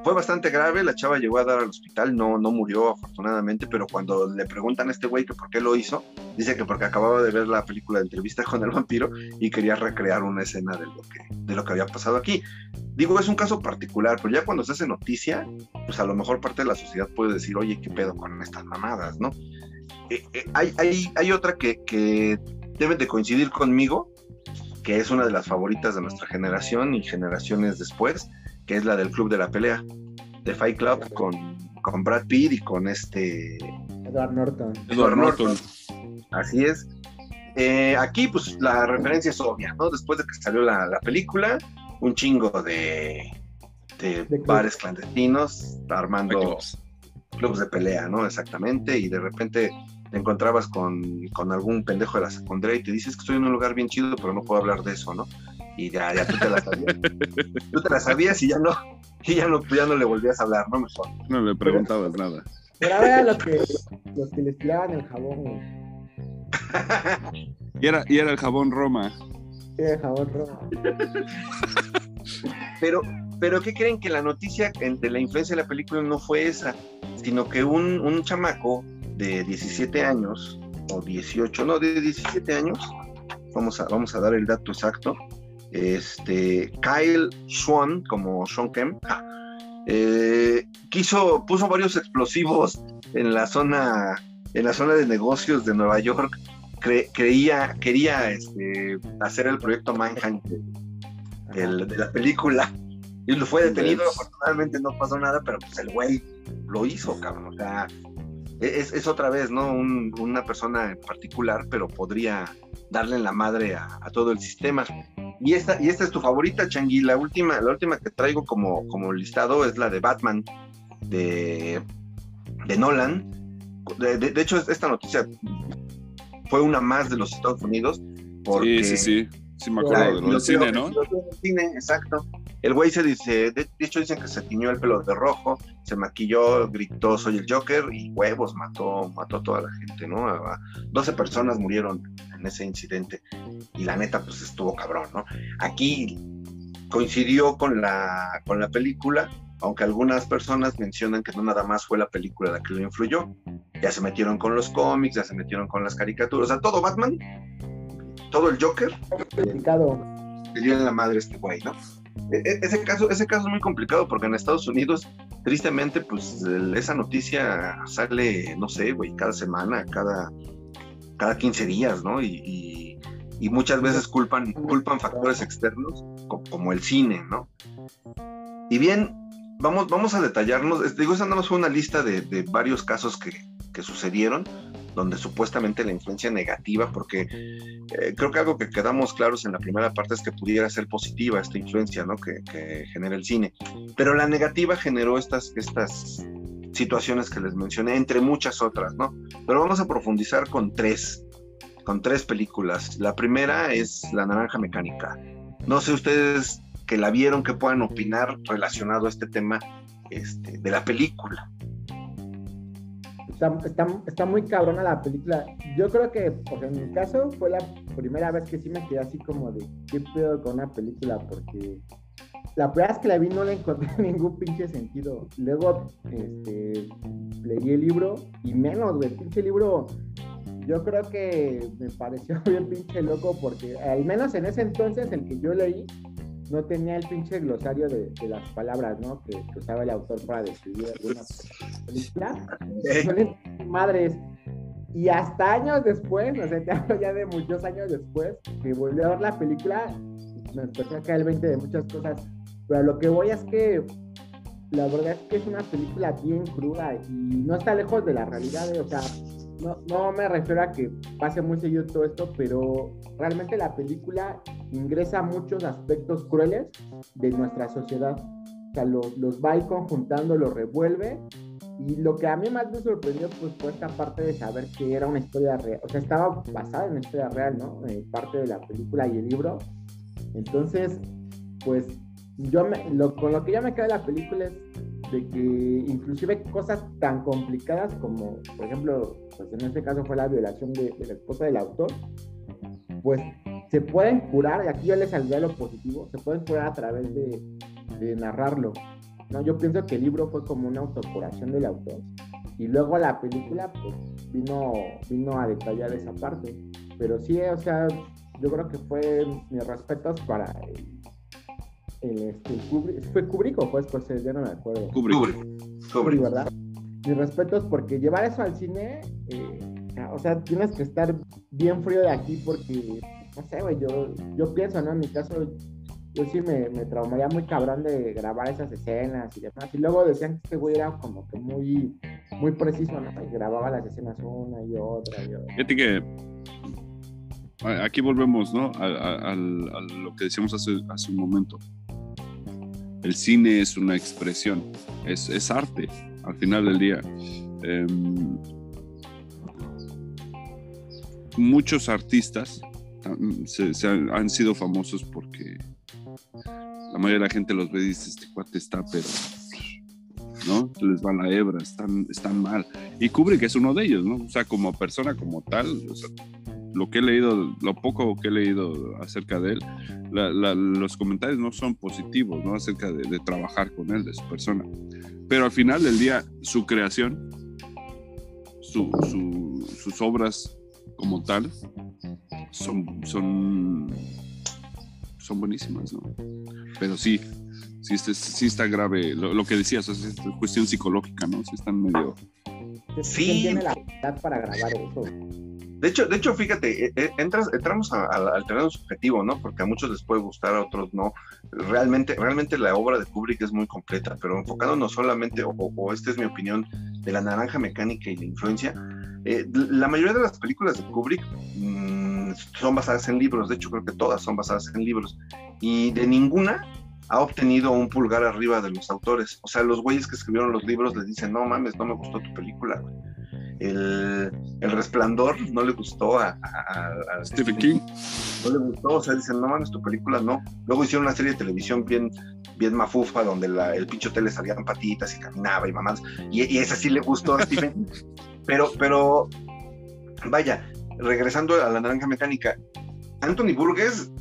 fue, bastante grave, la chava llegó a dar al hospital, no, no murió afortunadamente, pero cuando le preguntan a este güey que por qué lo hizo, dice que porque acababa de ver la película de entrevista con el vampiro y quería recrear una escena de lo que, de lo que había pasado aquí. Digo, es un caso particular, pero ya cuando se hace noticia, pues a lo mejor parte de la sociedad puede decir, oye, ¿qué pedo con estas mamadas, no? Eh, eh, hay, hay, hay, otra que, que deben de coincidir conmigo, que es una de las favoritas de nuestra generación y generaciones después, que es la del Club de la Pelea, de Fight Club con, con Brad Pitt y con este... Edward Norton. Edward Norton. Así es. Eh, aquí, pues, la referencia es obvia, ¿no? Después de que salió la, película, un chingo de, de, bares clandestinos armando clubs de pelea, ¿no? Exactamente, y de repente te encontrabas con, algún pendejo de la secundaria y te dices que estoy en un lugar bien chido, pero no puedo hablar de eso, ¿no? Y ya, ya tú te la sabías. tú te la sabías y ya no, y ya no, ya no le volvías a hablar, ¿no? Mejor. No le preguntabas nada. Pero era lo que, los que les tiraban el jabón, y, era, y era el jabón Roma. Era el jabón Roma. pero, pero ¿qué creen que la noticia de la influencia de la película no fue esa? Sino que un, un chamaco de 17 años, o 18, no, de 17 años, vamos a, vamos a dar el dato exacto, este, Kyle Swan, como Sean Kemp, eh, quiso, puso varios explosivos en la zona, en la zona de negocios de Nueva York, creía, quería este, hacer el proyecto Manhunt de, la película, y lo fue detenido, afortunadamente no pasó nada, pero pues el güey lo hizo, cabrón, o sea, es, otra vez, ¿no? una persona en particular, pero podría darle en la madre a, todo el sistema. Y esta, y esta es tu favorita, Changi. La última, la última que traigo como, como listado es la de Batman, de, de Nolan. De, hecho, esta noticia fue una más de los Estados Unidos. sí, sí, sí. Sí, me acuerdo de lo del cine, ¿no? cine, exacto. El güey se dice, de hecho dicen que se tiñó el pelo de rojo, se maquilló, gritó soy el Joker y huevos, mató, mató a toda la gente, ¿no? A 12 personas murieron en ese incidente y la neta pues estuvo cabrón, ¿no? Aquí coincidió con la, con la película, aunque algunas personas mencionan que no nada más fue la película la que lo influyó, ya se metieron con los cómics, ya se metieron con las caricaturas, o sea, todo Batman, todo el Joker, le dio en la madre este güey, ¿no? E, e, ese caso, ese caso es muy complicado porque en Estados Unidos, tristemente, pues esa noticia sale, no sé, güey, cada semana, cada, cada 15 días, ¿no? Y, y, muchas veces culpan, culpan factores externos como, el cine, ¿no? Y bien, vamos, vamos a detallarnos, digo, esa nada más fue una lista de, de varios casos que, que sucedieron, donde supuestamente la influencia negativa, porque eh, creo que algo que quedamos claros en la primera parte es que pudiera ser positiva esta influencia ¿no? que, genera el cine, pero la negativa generó estas, estas situaciones que les mencioné, entre muchas otras, ¿no? Pero vamos a profundizar con tres, con tres películas. La primera es La Naranja Mecánica. No sé ustedes que la vieron, que puedan opinar relacionado a este tema este, de la película está, está, muy cabrona la película. Yo creo que, por en mi caso, fue la primera vez que sí me quedé así como de, ¿qué pedo con una película? Porque la primera vez que la vi no le encontré ningún pinche sentido. Luego, este, leí el libro y menos, güey, pinche libro. Yo creo que me pareció bien pinche loco porque al menos en ese entonces el que yo leí no tenía el pinche glosario de, las palabras, ¿no? Que, usaba el autor para describir alguna película. Madres. Y hasta años después, no sé, te hablo ya de muchos años después, que volví a ver la película, me empezó a caer el 20 de muchas cosas. Pero lo que voy es que la verdad es que es una película bien cruda y no está lejos de la realidad, o sea, no, no me refiero a que pase muy seguido todo esto, pero realmente la película ingresa muchos aspectos crueles de nuestra sociedad. O sea, los, los va conjuntando, los revuelve. Y lo que a mí más me sorprendió pues, fue esta parte de saber que era una historia real. O sea, estaba basada en una historia real, ¿no? Eh, parte de la película y el libro. Entonces, pues, yo me, lo, con lo que ya me queda de la película es de que inclusive cosas tan complicadas como, por ejemplo, pues en este caso fue la violación de, la esposa del autor, pues se pueden curar, y aquí yo les saldría lo positivo, se pueden curar a través de, de narrarlo. ¿no? Yo pienso que el libro fue como una autocuración del autor. Y luego la película, pues, vino, vino a detallar esa parte. Pero sí, o sea, yo creo que fue mis respetos para el, este, Kubrick, ¿Fue Kubrick o fue pues Ya no me acuerdo. Kubrick. Kubrick, ¿verdad? Mis respetos porque llevar eso al cine, eh, o sea, tienes que estar bien frío de aquí porque, no sé, güey, yo, yo pienso, ¿no? En mi caso, yo sí me, me traumaría muy cabrón de grabar esas escenas y demás. Y luego decían que este güey era como que muy, muy preciso, ¿no? Y grababa las escenas una y otra y otra. Que aquí volvemos, ¿no? A, a, lo que decíamos hace, hace un momento el cine es una expresión, es, arte al final del día. Em, muchos artistas se, han, sido famosos porque la mayoría de la gente los ve y dice, este cuate está, pero ¿no? Se les va la hebra, están, están mal. Y que es uno de ellos, ¿no? O sea, como persona, como tal, lo que he leído, lo poco que he leído acerca de él, los comentarios no son positivos, ¿no? Acerca de, trabajar con él, de su persona. Pero al final del día, su creación, sus obras como tal, son, son, son buenísimas, ¿no? Pero sí, sí, está, sí está grave lo, que decías, es cuestión psicológica, ¿no? Sí están medio... Sí. tiene la para grabar eso? De hecho, de hecho, fíjate, e, e, entras, entramos al terreno subjetivo, ¿no? Porque a muchos les puede gustar, a otros no. Realmente, realmente la obra de Kubrick es muy completa, pero enfocándonos solamente, o, esta es mi opinión, de la naranja mecánica y la influencia, eh, la mayoría de las películas de Kubrick mm, son basadas en libros, de hecho creo que todas son basadas en libros, y de ninguna ha obtenido un pulgar arriba de los autores. O sea, los güeyes que escribieron los libros les dicen, no mames, no me gustó tu película, el, el resplandor no le gustó a, a- a Stephen King. no le gustó, o sea, dicen, no mames, tu película no. Luego hicieron una serie de televisión bien, bien mafufa, donde la- el pinche hotel le salían patitas y caminaba y mamás, y, y esa sí le gustó a Stephen. pero, pero, vaya, regresando a la naranja mecánica, Anthony Burgess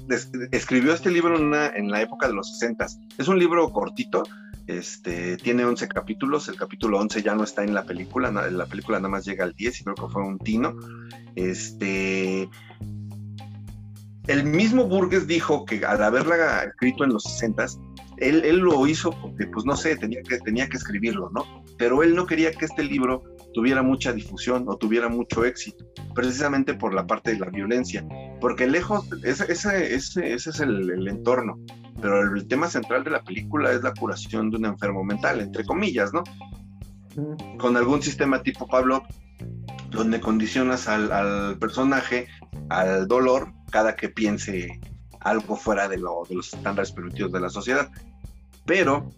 escribió este libro en, una- en la época de los 60. Es un libro cortito, este, tiene 11 capítulos, el capítulo 11 ya no está en la película, la película nada más llega al 10 y creo que fue un tino. Este, el mismo Burgess dijo que al haberla escrito en los 60 él, él lo hizo porque, pues no sé, tenía que escribirlo, ¿no? Pero él no quería que este libro tuviera mucha difusión o tuviera mucho éxito, precisamente por la parte de la violencia, porque lejos, ese, ese, ese, ese es el, el entorno, pero el, tema central de la película es la curación de un enfermo mental, entre comillas, ¿no? Con algún sistema tipo Pablo, donde condicionas al, al personaje al dolor cada que piense algo fuera de, lo- de los estándares permitidos de la sociedad. Pero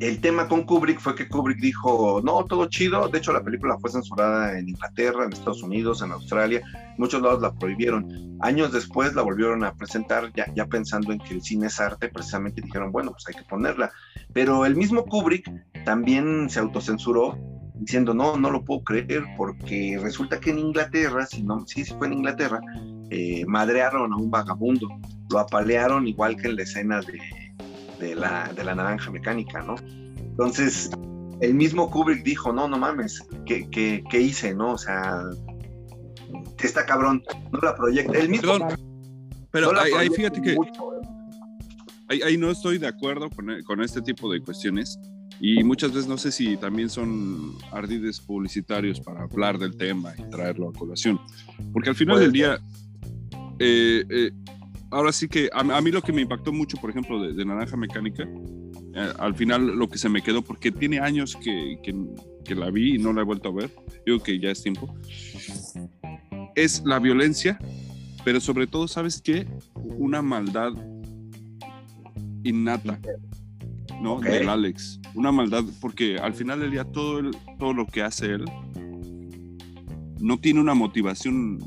el tema con Kubrick fue que Kubrick dijo, no, todo chido. De hecho, la película fue censurada en Inglaterra, en Estados Unidos, en Australia. Muchos lados la prohibieron. Años después la volvieron a presentar, ya, pensando en que el cine es arte, precisamente dijeron, bueno, pues hay que ponerla. Pero el mismo Kubrick también se autocensuró diciendo, no, no lo puedo creer, porque resulta que en Inglaterra, si no, sí, sí fue en Inglaterra, eh, madrearon a un vagabundo, lo apalearon igual que en la escena de, de la, de la naranja mecánica, ¿no? Entonces, el mismo Kubrick dijo, no, no mames, ¿qué, qué, qué hice, no? O sea, está cabrón, no la proyecta. El mismo... Perdón, pero no ahí, fíjate que ¿eh? ahí, ahí no estoy de acuerdo con, e- con este tipo de cuestiones y muchas veces no sé si también son ardides publicitarios para hablar del tema y traerlo a colación. Porque al final del día, eh, eh, ahora sí que a, a mí lo que me impactó mucho, por ejemplo, de, de Naranja Mecánica, eh, al final lo que se me quedó, porque tiene años que, que, que la vi y no la he vuelto a ver, digo que ya es tiempo, es la violencia, pero sobre todo, ¿sabes qué? Una maldad innata, ¿no? Del Alex. Una maldad, porque al final del día todo, el- todo lo que hace él no tiene una motivación,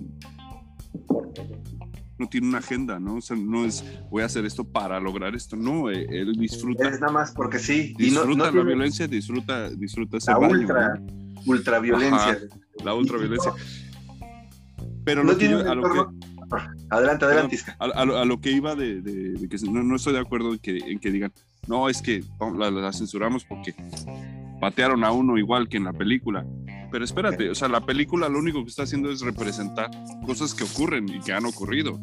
no tiene una agenda, ¿no? O sea, no es voy a hacer esto para lograr esto, no, eh, él disfruta, Es nada más porque sí. y no- disfruta no la tiene violencia, disfruta, disfruta ese la baño, ultra, ¿no? ultraviolencia. Ajá. la ultraviolencia. Pero No lo que tiene yo- un a lo que, Adelante, adelante, a, a lo, a lo que iba de, de- de que no, no estoy de acuerdo en que, en que digan, no, es que la censuramos porque patearon a uno igual que en la película. Pero espérate, o sea, la película lo único que está haciendo es representar cosas que ocurren y que han ocurrido.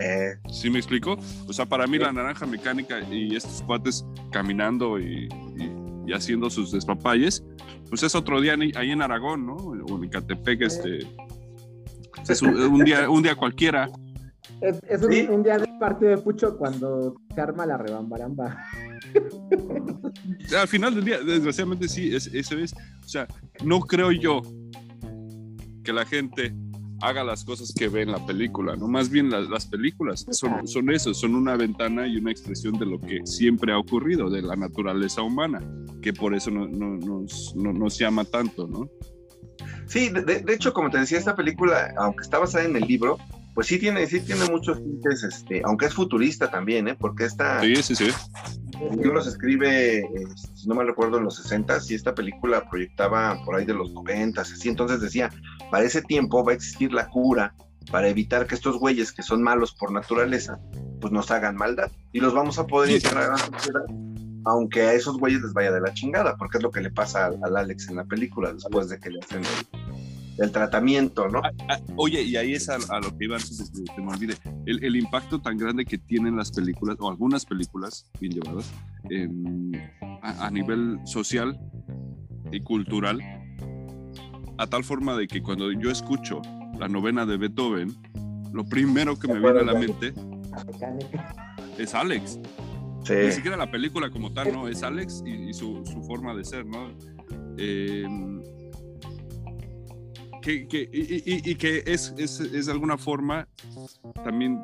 Eh, ¿Sí me explico? O sea, para mí la naranja mecánica y estos cuates caminando y, y- y haciendo sus despapalles, pues es otro día ahí en Aragón, ¿no? O en Catepec, este... Es un, un día, un día cualquiera. Es, es un, Sí. un día de partido de Pucho cuando se arma la rebambaramba. Al final del día, desgraciadamente sí, es, eso es. O sea, no creo yo que la gente haga las cosas que ve en la película, ¿no? Más bien las, las películas son, son eso, son una ventana y una expresión de lo que siempre ha ocurrido, de la naturaleza humana, que por eso no, no- nos, no- llama tanto, ¿no? Sí, de- de hecho, como te decía, esta película, aunque está basada en el libro, pues sí tiene, sí tiene muchos tintes, este, aunque es futurista también, ¿eh? Porque esta, Sí, sí, sí. se escribe, eh, si no me recuerdo, en los 60 y esta película proyectaba por ahí de los 90 así, entonces decía, para ese tiempo va a existir la cura para evitar que estos güeyes que son malos por naturaleza, pues nos hagan maldad y los vamos a poder Sí. integrar a la sociedad, aunque a esos güeyes les vaya de la chingada, porque es lo que le pasa al, al Alex en la película después de que le hacen el, el tratamiento, ¿no? Ah, oye, y ahí es a, a lo que iba antes de que me olvide. El, el impacto tan grande que tienen las películas, o algunas películas bien llevadas, em, a, a nivel social y cultural, a tal forma de que cuando yo escucho la novena de Beethoven, lo primero que me viene a la mente es Alex. Sí. Ni siquiera la película como tal, ¿no? Es Alex y, y su, su forma de ser, ¿no? Eh, que, que- y, y- y que es, es, es de alguna forma también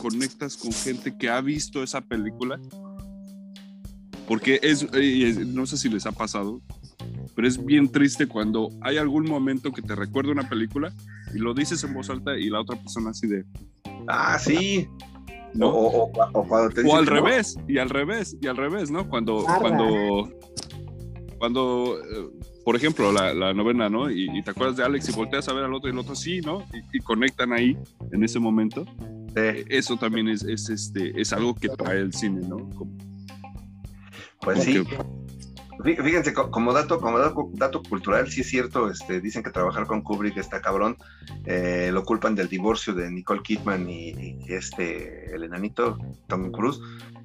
conectas con gente que ha visto esa película. Porque es, no sé si les ha pasado, pero es bien triste cuando hay algún momento que te recuerda una película y lo dices en voz alta y la otra persona así de... Ah, sí. ¿no? O, o- o cuando te O dicen al no. revés, y al revés, y al revés, ¿no? Cuando, Arda. cuando, cuando, eh, por ejemplo, la, la novena, ¿no? Y, y te acuerdas de Alex y volteas a ver al otro y el otro sí, ¿no? Y, y conectan ahí, en ese momento. Sí, Eso también es, es, este, es algo que trae el cine, ¿no? Como- pues sí. que- Fí- Fíjense, co- como dato, como dato, dato cultural, sí es cierto, este, dicen que trabajar con Kubrick está cabrón, eh, lo culpan del divorcio de Nicole Kidman y, y este, el enanito, Tom Cruise,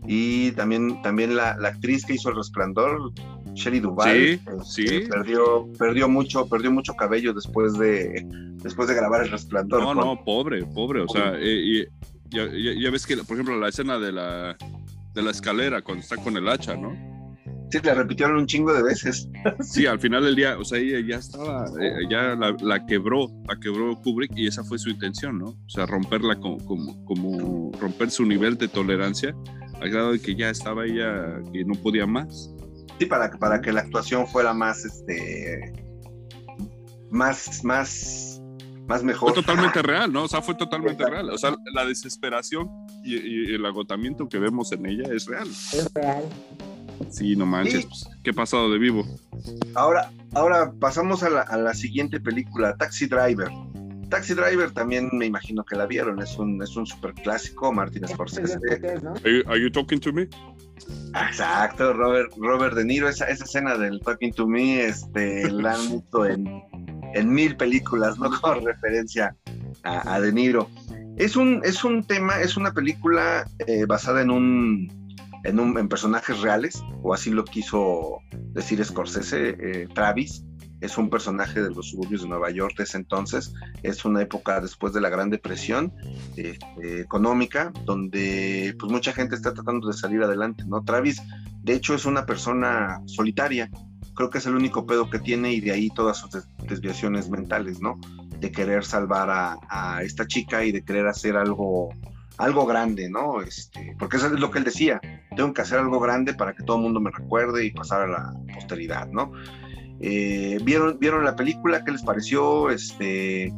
y también, también la, la actriz que hizo El Resplandor, Shelley Duvall, Sí, este, sí. perdió, perdió mucho, perdió mucho cabello después de, después de grabar El Resplandor. No, no, pobre, pobre. O sea, eh, y- ya, ya- ya ves que, por ejemplo, la escena de la, de la escalera cuando está con el hacha, ¿no? Sí, la repitieron un chingo de veces. Sí, al final del día, o sea, ella ya estaba, eh, ya la, la quebró, la quebró Kubrick y esa fue su intención, ¿no? O sea, romperla como, como, como romper su nivel de tolerancia al grado de que ya estaba ella que no podía más. Sí, para, para que la actuación fuera más, este, más, más, más mejor. Fue totalmente real, ¿no? O sea, fue totalmente real. O sea, la desesperación y, y el agotamiento que vemos en ella es real. Es real. Sí, no manches, Sí. pues, qué pasado de vivo. Ahora, ahora pasamos a la, a la siguiente película, Taxi Driver. Taxi Driver también me imagino que la vieron, es un, es un super clásico, Martin Scorsese. Are you, are you talking to me? Exacto, Robert, Robert De Niro, esa, esa escena del Talking to Me, este, la han visto en, en mil películas, ¿no? Con referencia a, a De Niro. Es un, es un tema, es una película eh, basada en un, en un en personajes reales, o así lo quiso decir Scorsese, eh, Travis. Es un personaje de los suburbios de Nueva York de ese entonces. Es una época después de la Gran Depresión eh, eh, económica, donde pues mucha gente está tratando de salir adelante, ¿no? Travis, de hecho, es una persona solitaria. Creo que es el único pedo que tiene y de ahí todas sus des- desviaciones mentales, ¿no? De querer salvar a, a esta chica y de querer hacer algo, algo grande, ¿no? Este, porque eso es lo que él decía. Tengo que hacer algo grande para que todo el mundo me recuerde y pasar a la posteridad, ¿no? Eh, ¿vieron, ¿Vieron la película? ¿Qué les pareció? Este,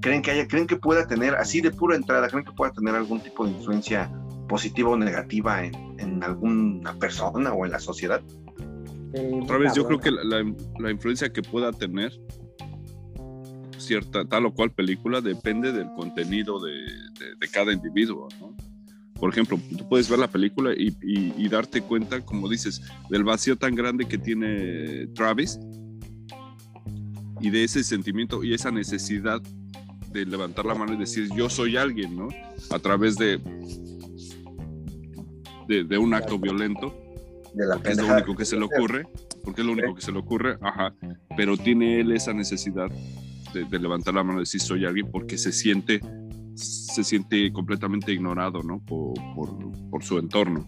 ¿creen, que haya, ¿Creen que pueda tener, así de pura entrada, creen que pueda tener algún tipo de influencia positiva o negativa en, en alguna persona o en la sociedad? Eh, Otra vez, yo creo que la, la- la influencia que pueda tener cierta tal o cual película depende del contenido de, de- de cada individuo, ¿no? Por ejemplo, tú puedes ver la película y, y- y darte cuenta, como dices, del vacío tan grande que tiene Travis y de ese sentimiento y esa necesidad de levantar la mano y decir yo soy alguien, ¿no? A través de, de, de un acto violento De la porque es lo único que se le ocurre, porque es lo único que se le ocurre, ajá, pero tiene él esa necesidad de, de levantar la mano y decir soy alguien porque se siente, se siente completamente ignorado, ¿no? Por, por, por su entorno.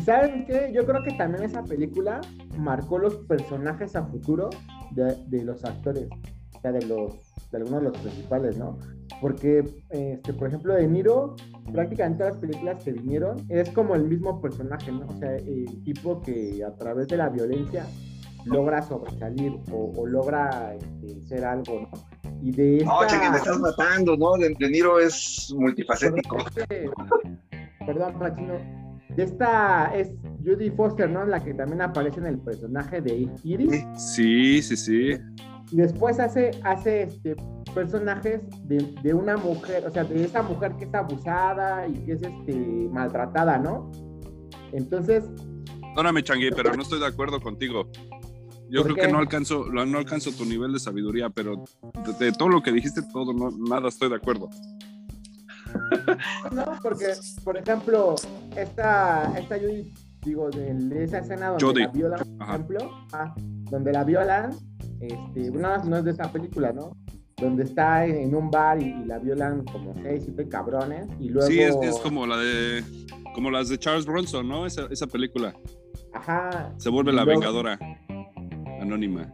¿Y saben qué? Yo creo que también esa película marcó los personajes a futuro de, de los actores, o sea, de, los, de algunos de los principales, ¿no? Porque, este, por ejemplo, De Niro, prácticamente todas las películas que vinieron, es como el mismo personaje, ¿no? O sea, el tipo que a través de la violencia logra sobresalir o, o logra este, ser algo, ¿no? Y de esta... No, cheque, me estás matando, ¿no? De, De Niro es multifacético. Perdón, Pachino. Esta es Judy Foster, ¿no? La que también aparece en el personaje de Iris. Sí, sí, sí. Y después hace, hace este, personajes de, de una mujer, o sea, de esa mujer que es abusada y que es este, maltratada, ¿no? Entonces, Perdóname, Changuí, pero no estoy de acuerdo contigo. Yo ¿Por creo que no alcanzo, no no alcanzo tu nivel de sabiduría, pero de, de todo lo que dijiste, todo, no, nada estoy de acuerdo. no, porque, por ejemplo, esta, esta Judy, digo, de, esa escena donde la violan, por Ajá. ejemplo, ah, donde la violan, este, no, no es de esa película, ¿no? Donde está en, un bar y, y la violan como seis, siete cabrones, y luego... Sí, es, es como la de, como las de Charles Bronson, ¿no? Esa, esa película. Ajá. Se vuelve la luego- vengadora anónima.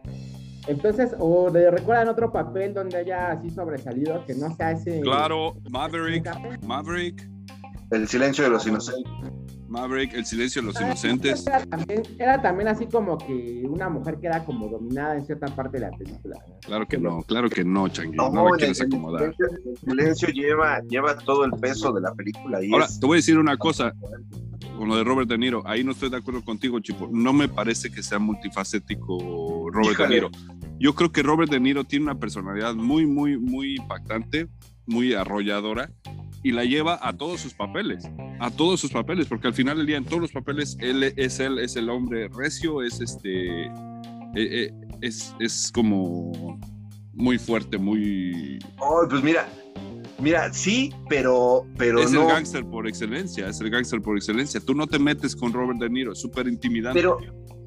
Entonces, o le recuerdan otro papel donde haya así sobresalido, que no sea ese... Claro, Maverick. Maverick. El silencio de los inocentes. Maverick, El silencio de los inocentes. Era también, era también así como que una mujer que era como dominada en cierta parte de la película. ¿no? Claro que no, claro que no, Changi. No, No, la quieres el acomodar. silencio- el silencio lleva, lleva todo el peso de la película. Y Ahora, es- te voy a decir una cosa con lo de Robert De Niro. Ahí no estoy de acuerdo contigo, Chipo. No me parece que sea multifacético Robert De. Niro. Yo creo que Robert De Niro tiene una personalidad muy, muy, muy impactante, muy arrolladora y la lleva a todos sus papeles, a todos sus papeles, porque al final del día en todos los papeles él es él, es el hombre recio, es este, eh, eh, es, es como muy fuerte, muy... Oh, pues mira, mira, sí, pero, pero es no. el gángster por excelencia, es el gángster por excelencia. Tú no te metes con Robert De Niro, es súper intimidante. Pero,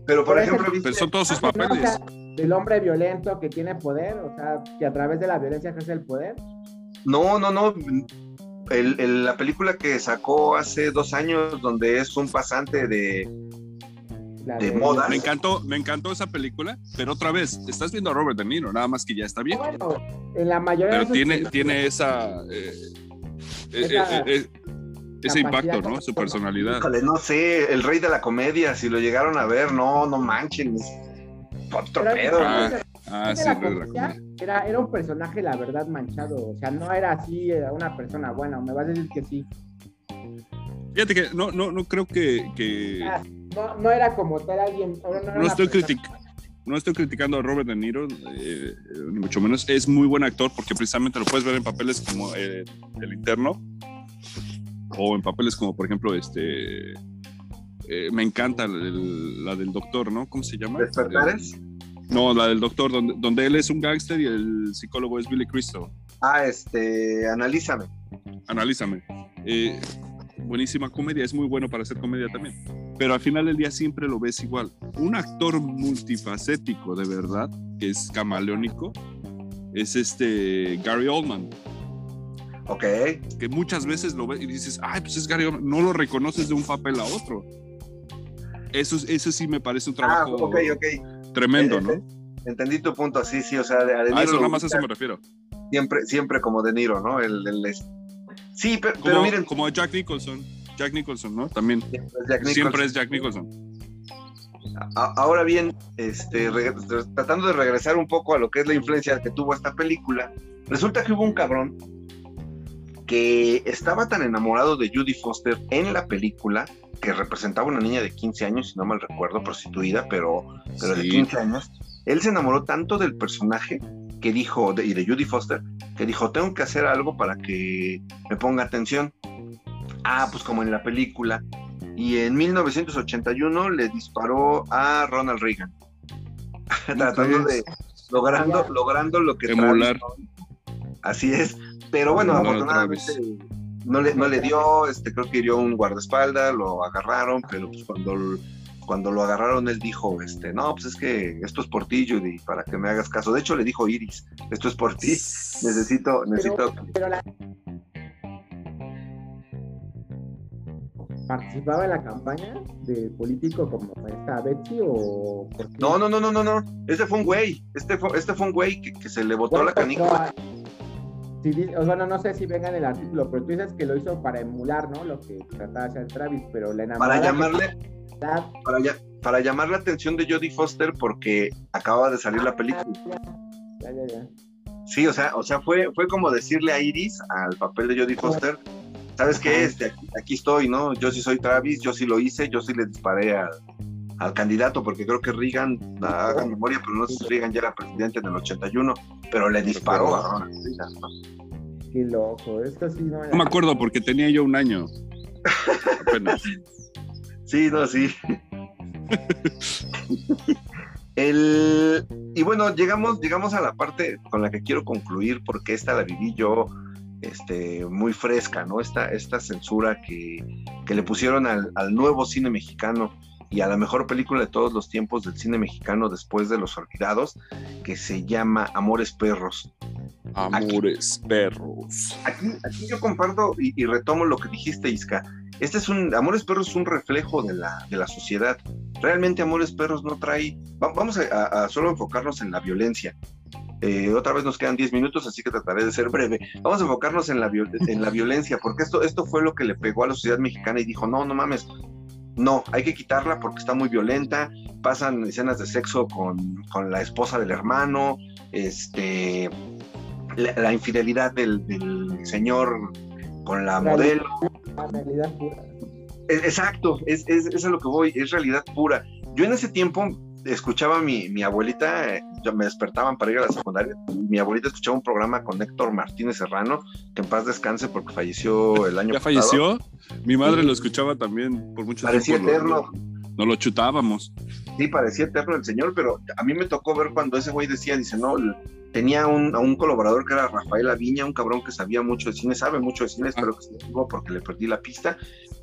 pero por es ejemplo. Pero son todos sus Ah, papeles. Del hombre violento que tiene poder, o sea, que a través de la violencia ejerce el poder. no, no, no. El- el- la película que sacó hace dos años, donde es un pasante de. De moda. Me encantó, me encantó esa película, pero otra vez, estás viendo a Robert De Niro, nada más que ya está bien. Bueno, en la mayoría de Pero sus tiene, películas- tiene esa, eh, eh, Esa eh, eh, ese impacto, ¿no? Su personalidad. Híjole, no sé, el rey de la comedia, si lo llegaron a ver, no, no manchen. Es Otro Pero- pedo, Ah, güey. Ah, sí, la era, era un personaje, la verdad, manchado. O sea, no era así, era una persona buena. Me vas a decir que sí. Fíjate que no, no, no creo que, que- Ah, No, no era como tal alguien. No, estoy criticando. No estoy criticando a Robert De Niro, eh, ni mucho menos. Es muy buen actor porque precisamente lo puedes ver en papeles como eh, El Interno o en papeles como, por ejemplo, este. Eh, me encanta el- la del doctor, ¿no? ¿Cómo se llama? ¿Despertares? No, la del doctor, donde, donde él es un gángster y el psicólogo es Billy Crystal. Ah, este, analízame. Analízame. Eh, buenísima comedia, es muy bueno para hacer comedia también. Pero al final del día siempre lo ves igual. Un actor multifacético, de verdad, que es camaleónico, es este Gary Oldman, Ok. que muchas veces lo ves y dices, ay, pues es Gary Oldman, no lo reconoces de un papel a otro. Eso, eso sí me parece un Ah, trabajo tremendo, Eh, ¿no? eh, Entendí tu punto, sí, sí, o sea, de, a De Niro eso nada más a eso me refiero. siempre, siempre como De Niro, ¿no? El, el- es- Sí, pero, pero Como, miren, como Jack Nicholson. Jack Nicholson, ¿no? También. siempre es Jack Nicholson. Siempre es Jack Nicholson. Ahora bien, este, tratando de regresar un poco a lo que es la influencia que tuvo esta película, resulta que hubo un cabrón que estaba tan enamorado de Judy Foster en la película que representaba una niña de 15 años, si no mal recuerdo, prostituida, pero, pero de Sí. 15 años. Él se enamoró tanto del personaje que dijo, de- y de Judy Foster, que dijo, tengo que hacer algo para que me ponga atención. Ah, pues como en la película. Y en 1981 le disparó a Ronald Reagan. Tratando de, logrando, logrando lo que Emular. Travis, ¿no? Así es. Pero bueno, a afortunadamente no le, no le dio, este, creo que hirió un guardaespaldas, lo agarraron, pero pues cuando, cuando lo agarraron él dijo, este, no, pues es que esto es por ti, Judy, para que me hagas caso. De hecho le dijo Iris, esto es por ti, necesito, necesito. Pero la... ¿Participaba en la campaña de político como esta Betsy o? No, no, no, no, no, no. Este fue un güey. Este fue, este fue un güey que, que se le botó la canica. Si bueno, no sé si venga en el artículo, pero tú dices que lo hizo para emular, ¿no? Lo que trataba de hacer Travis, pero la enamorada... Para llamarle, para, ya- para llamar la atención de Jodie Foster porque acababa de salir la película. Ya, ya, ya. Sí, o sea, o sea, fue, fue como decirle a Iris, al papel de Jodie Foster, ¿sabes qué? Este, aquí, aquí estoy, ¿no? Yo sí soy Travis, yo sí lo hice, yo sí le disparé al, al candidato, porque creo que Reagan, haga memoria, pero no sé si Reagan ya era presidente en el 81, pero le disparó a Ronald Reagan, ¿no? Qué loco, esto sí no No me acuerdo porque tenía yo un año. Apenas. Sí, no, sí. El, y bueno, llegamos, llegamos a la parte con la que quiero concluir, porque esta la viví yo este, muy fresca, ¿no? Esta, esta censura que, que le pusieron al, al nuevo cine mexicano y a la mejor película de todos los tiempos del cine mexicano después de Los Olvidados, que se llama Amores Perros. Amores perros. Aquí, aquí yo comparto y, y retomo lo que dijiste, Isca. Este es un, Amores Perros es un reflejo de la, de la sociedad. Realmente Amores Perros no trae, va- vamos a solo enfocarnos en la violencia. Eh, otra vez nos quedan 10 minutos, así que trataré de ser breve. Vamos a enfocarnos en la, en la violencia, porque esto, esto fue lo que le pegó a la sociedad mexicana y dijo, no, no mames, no, hay que quitarla porque está muy violenta, pasan escenas de sexo con, con la esposa del hermano, este, la, infidelidad del, señor con la modelo. Realidad pura. E, exacto, es, es, es, a lo que voy, es realidad pura. Yo en ese tiempo escuchaba a mi, mi abuelita, eh, me despertaban para ir a la secundaria, mi abuelita escuchaba un programa con Héctor Martínez Serrano, que en paz descanse porque falleció el año ¿Ya falleció? Mi madre lo escuchaba también por mucho Parecía tiempo. Parecía eterno. No lo chutábamos. Sí, parecía eterno el señor, pero a mí me tocó ver cuando ese güey decía, dice, no, tenía un, a un colaborador que era Rafael Aviña, un cabrón que sabía mucho de cine, sabe mucho de cine, espero que se lo porque le perdí la pista,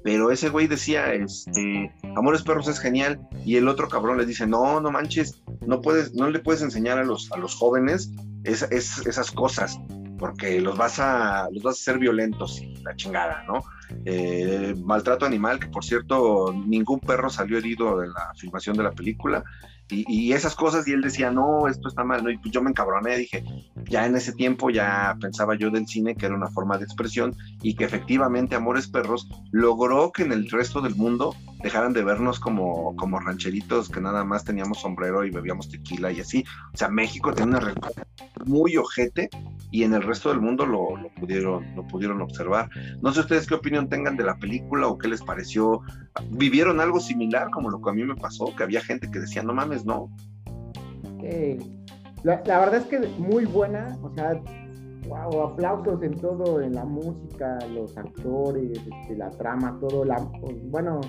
pero ese güey decía, este, Amores Perros es genial, y el otro cabrón le dice, no, no manches, no puedes, no le puedes enseñar a los, a los jóvenes esas cosas, porque los vas a, los vas a hacer violentos y la chingada, ¿no? Eh, maltrato animal, que por cierto, ningún perro salió herido de la filmación de la película, y, esas cosas, y él decía, no, esto está mal, ¿no? y pues yo me encabroné, dije, ya en ese tiempo ya pensaba yo del cine que era una forma de expresión y que efectivamente Amores Perros logró que en el resto del mundo dejaran de vernos como, como rancheritos que nada más teníamos sombrero y bebíamos tequila y así. O sea, México tiene una realidad muy ojete y en el resto del mundo lo, pudieron, lo pudieron observar. No sé ustedes qué opinión tengan de la película o qué les pareció. ¿Vivieron algo similar como lo que a mí me pasó? Que había gente que decía, no mames, no. la, verdad es que muy buena, o sea, wow, aplausos en todo, en la música, los actores, este, la trama, todo, la, bueno,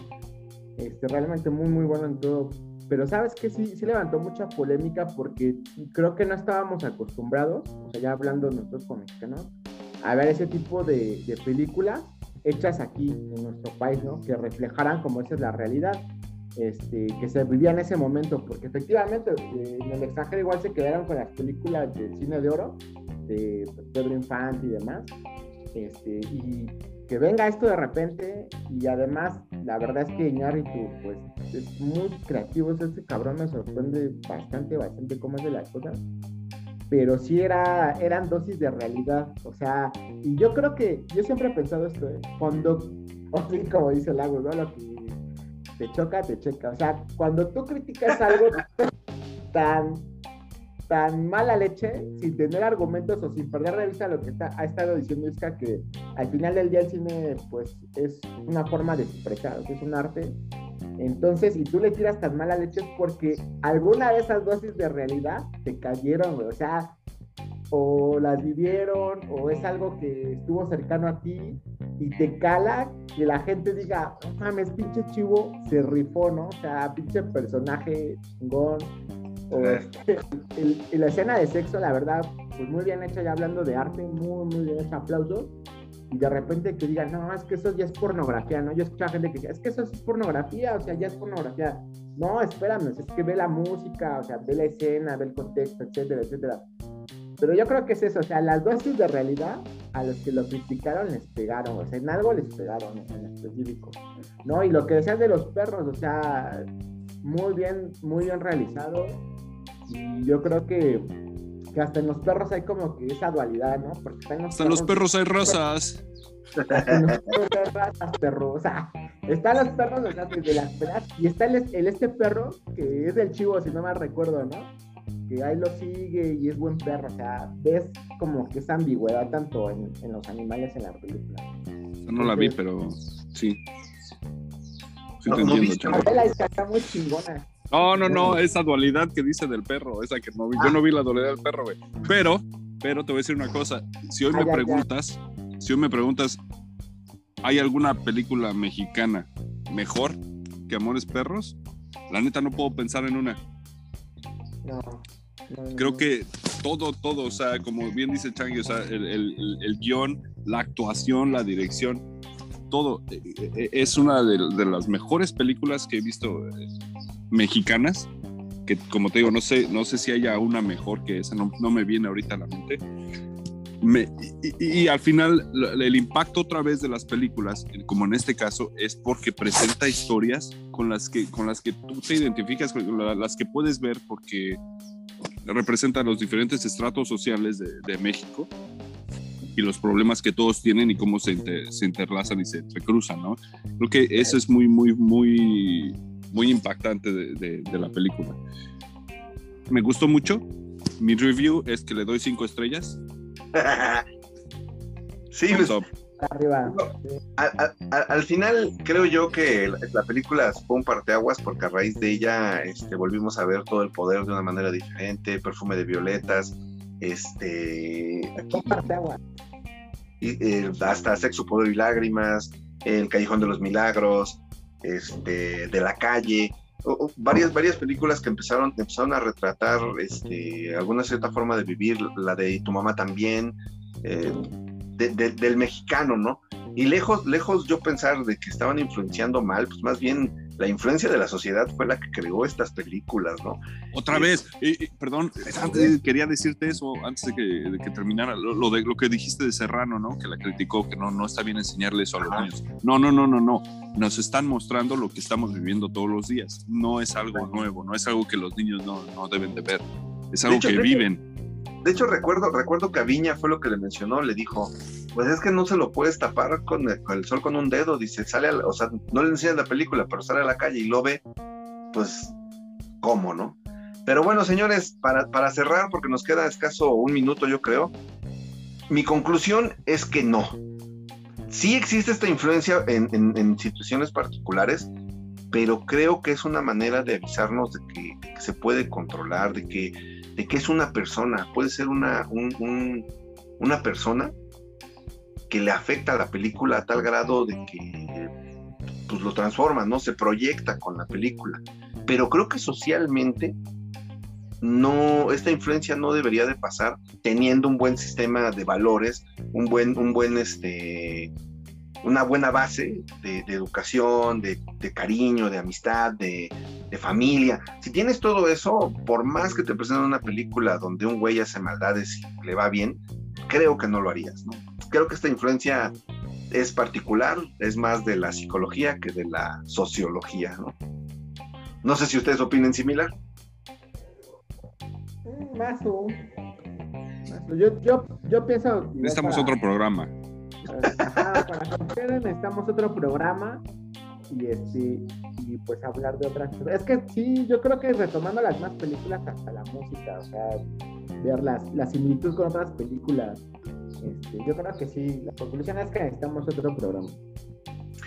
este, realmente muy, muy bueno en todo. Pero sabes que sí, sí levantó mucha polémica porque creo que no estábamos acostumbrados, o sea, ya hablando nosotros con mexicanos, a ver ese tipo de, de películas hechas aquí en nuestro país, ¿no? Que reflejaran como esa es la realidad. Este, que se vivía en ese momento, porque efectivamente eh, en el extranjero igual se quedaron con las películas del cine de oro, de Pedro Infante y demás, este, y que venga esto de repente, y además la verdad es que Iñárritu pues es muy creativo, ese cabrón me sorprende bastante, bastante cómo de las cosas, pero sí era, eran dosis de realidad, o sea, y yo creo que, yo siempre he pensado esto, ¿eh? cuando, como dice Lago, ¿no? Lo que te choca, te checa. O sea, cuando tú criticas algo tan, tan mala leche, sin tener argumentos o sin perder de vista lo que está, ha estado diciendo Iska, que al final del día el cine, pues, es una forma de expresar, es un arte. Entonces, si tú le tiras tan mala leche es porque alguna de esas dosis de realidad te cayeron, güey. O sea, o las vivieron, o es algo que estuvo cercano a ti y te cala que la gente diga, mames, pinche chivo se rifó, ¿no? O sea, pinche personaje chingón. O la escena de sexo, la verdad, pues muy bien hecha, ya hablando de arte, muy, muy bien hecha, aplausos. Y de repente que digan, no, es que eso ya es pornografía, ¿no? Yo escucho a gente que dice, es que eso es pornografía, o sea, ya es pornografía. No, espérame, es que ve la música, o sea, ve la escena, ve el contexto, etcétera, etcétera. Pero yo creo que es eso, o sea, las dosis de realidad a los que lo criticaron les pegaron, o sea, en algo les pegaron en específico, ¿no? Y lo que decías de los perros, o sea, muy bien, muy bien realizado. Y yo creo que, que hasta en los perros hay como que esa dualidad, ¿no? Porque están los hasta en los perros hay razas. en los perros hay razas, perros. O sea, están los perros de las peras y está el, el, este perro que es del chivo, si no mal recuerdo, ¿no? que ahí lo sigue y es buen perro. O sea, ves como que esa ambigüedad tanto en, los animales en la película. no la vi, pero sí. Sí, te entiendo, muy chingona. No, no, no, esa dualidad que dice del perro, esa que no vi. Yo no vi la dualidad del perro, güey. Pero, pero te voy a decir una cosa. Si hoy ah, me preguntas, si hoy me preguntas, ¿hay alguna película mexicana mejor que Amores Perros? La neta no puedo pensar en una. No. Creo que todo, todo, o sea, como bien dice Changi, o sea, el, el, guion, la actuación, la dirección, todo. Eh, eh, es una de, las mejores películas que he visto eh, mexicanas, que como te digo, no sé, no sé si haya una mejor que esa, no, no me viene ahorita a la mente. Me, y, y, al final el impacto otra vez de las películas, como en este caso, es porque presenta historias con las que, con las que tú te identificas, con las que puedes ver, porque representa los diferentes estratos sociales de, de México y los problemas que todos tienen y cómo se, inter, se interlazan y se entrecruzan, ¿no? Creo que eso es muy, muy, muy, muy impactante de, de, de la película. Me gustó mucho. Mi review es que le doy cinco estrellas. sí, pues. Arriba. al, al- al final creo yo que la, la película fue un parteaguas porque a raíz de ella este, volvimos a ver todo el poder de una manera diferente, perfume de violetas, este, aquí, Comparte agua. y, eh, hasta Sexo, Poder y Lágrimas, El Callejón de los Milagros, este, De la Calle, o- o varias, varias películas que empezaron, empezaron a retratar este, alguna cierta forma de vivir, la de Tu Mamá también, eh, de- de- del mexicano, ¿no? Y lejos, lejos yo pensar de que estaban influenciando mal, pues más bien la influencia de la sociedad fue la que creó estas películas, ¿no? Otra vez, perdón, antes, quería decirte eso antes de que, de que terminara, lo, lo de, lo que dijiste de Serrano, ¿no? Que la criticó, que no, no está bien enseñarle eso a los Ajá. niños. No, no, no, no, no. Nos están mostrando lo que estamos viviendo todos los días. No es algo nuevo, no es algo que los niños no, no deben de ver. Es algo hecho, que viven. De hecho, recuerdo, recuerdo que a Viña fue lo que le mencionó, le dijo, pues es que no se lo puedes tapar con el, sol con un dedo, dice, sale, a la- o sea, no le enseñan la película, pero sale a la calle y lo ve, pues, ¿cómo, no? Pero bueno, señores, para, para cerrar, porque nos queda escaso un minuto, yo creo, mi conclusión es que no. Sí existe esta influencia en, en- situaciones particulares, pero creo que es una manera de avisarnos de que se puede controlar, de que, de que es una persona, puede ser una, un- un- una persona que le afecta a la película a tal grado de que pues lo transforma, ¿no? Se proyecta con la película. Pero creo que socialmente no, esta influencia no debería de pasar teniendo un buen sistema de valores, un buen, un buen este, una buena base de, de educación, de, de cariño, de amistad, de, de familia. Si tienes todo eso, por más que te presenten una película donde un güey hace maldades y le va bien, creo que no lo harías, ¿no? Creo que esta influencia es particular, es más de la psicología que de la sociología, ¿no? No sé si ustedes opinen similar. Mm, Más o. más o. Yo, yo, yo pienso. Necesitamos para- otro programa. Ajá, para que ustedes necesitamos otro programa y este y pues hablar de otras cosas. Es que sí, yo creo que retomando las más películas hasta la música, o sea, ver las, la similitud con otras películas. Este, yo creo que sí, la conclusión es que necesitamos otro programa.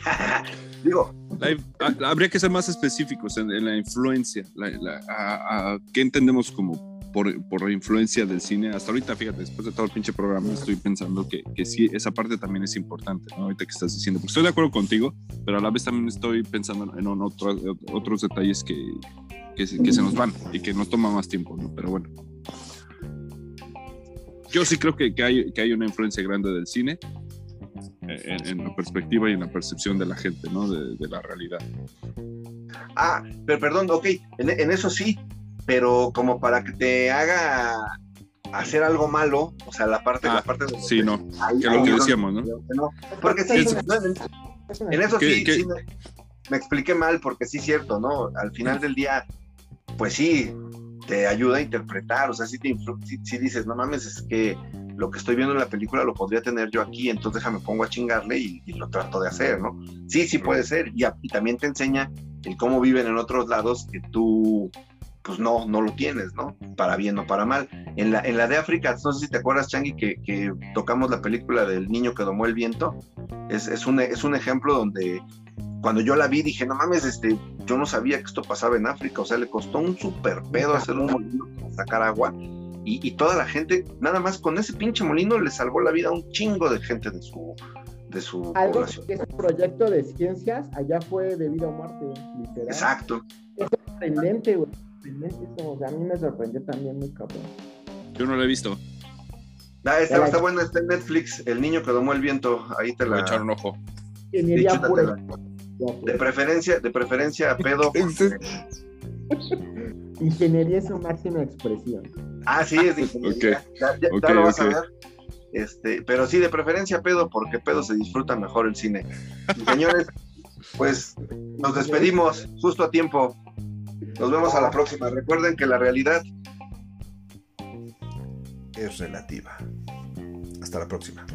Digo, La- ha- habría que ser más específicos en, en la influencia. la- la- a- a- ¿Qué entendemos como por, por la influencia del cine? Hasta ahorita, fíjate, después de todo el pinche programa, estoy pensando que, que sí, esa parte también es importante, ¿no? Ahorita que estás diciendo, porque estoy de acuerdo contigo, pero a la vez también estoy pensando en otro- otros detalles que, que, que se nos van y que nos toma más tiempo, ¿no? Pero bueno. Yo sí creo que, que hay, que hay una influencia grande del cine eh, en, en la perspectiva y en la percepción de la gente, ¿no? De, de la realidad. ah, pero perdón, ok, en, en eso sí, pero como para que te haga hacer algo malo, o sea, la parte, Ah, la parte de Sí, no, ahí- que es lo que decíamos, ¿no? porque sí, Es- en- eso ¿Qué- sí, qué? sí me, me expliqué mal porque sí es cierto, ¿no? Al final del día, pues sí, te ayuda a interpretar, o sea, sí, te influ- sí, sí dices, no mames, es que lo que estoy viendo en la película lo podría tener yo aquí, entonces déjame pongo a chingarle y, y lo trato de hacer, ¿no? Sí, sí puede ser, y, a- y también te enseña el cómo viven en otros lados que tú, pues no, no lo tienes, ¿no? Para bien o para mal. En la, en la de África, no sé si te acuerdas, Changi, que, que tocamos la película del niño que domó el viento, es, es, un, es un ejemplo donde cuando yo la vi dije, no mames, este, yo no sabía que esto pasaba en África, o sea, le costó un super pedo hacer un molino para sacar agua y, y toda la gente, nada más con ese pinche molino le salvó la vida a un chingo de gente de su, de su Algo población. que es un proyecto de ciencias, allá fue debido a muerte, literal. Exacto. Sorprendente, güey. Eso, o sea, a mí me sorprendió también muy cabrón. Yo no lo he visto. Ah, está, Ya la- está bueno, está en Netflix, El niño que domó el viento, ahí te Voy a la... echar un ojo. Ingeniería Sí, pura. De preferencia, de preferencia a pedo. Ingeniería es su máxima expresión. Ah, sí, es de ingeniería. Ya, ya- ya Ok, lo vas a ok. ver. Este, pero sí, de preferencia pedo, porque pedo se disfruta mejor el cine. Y, señores, pues nos despedimos justo a tiempo. Nos vemos a la próxima. Recuerden que la realidad es relativa. Hasta la próxima.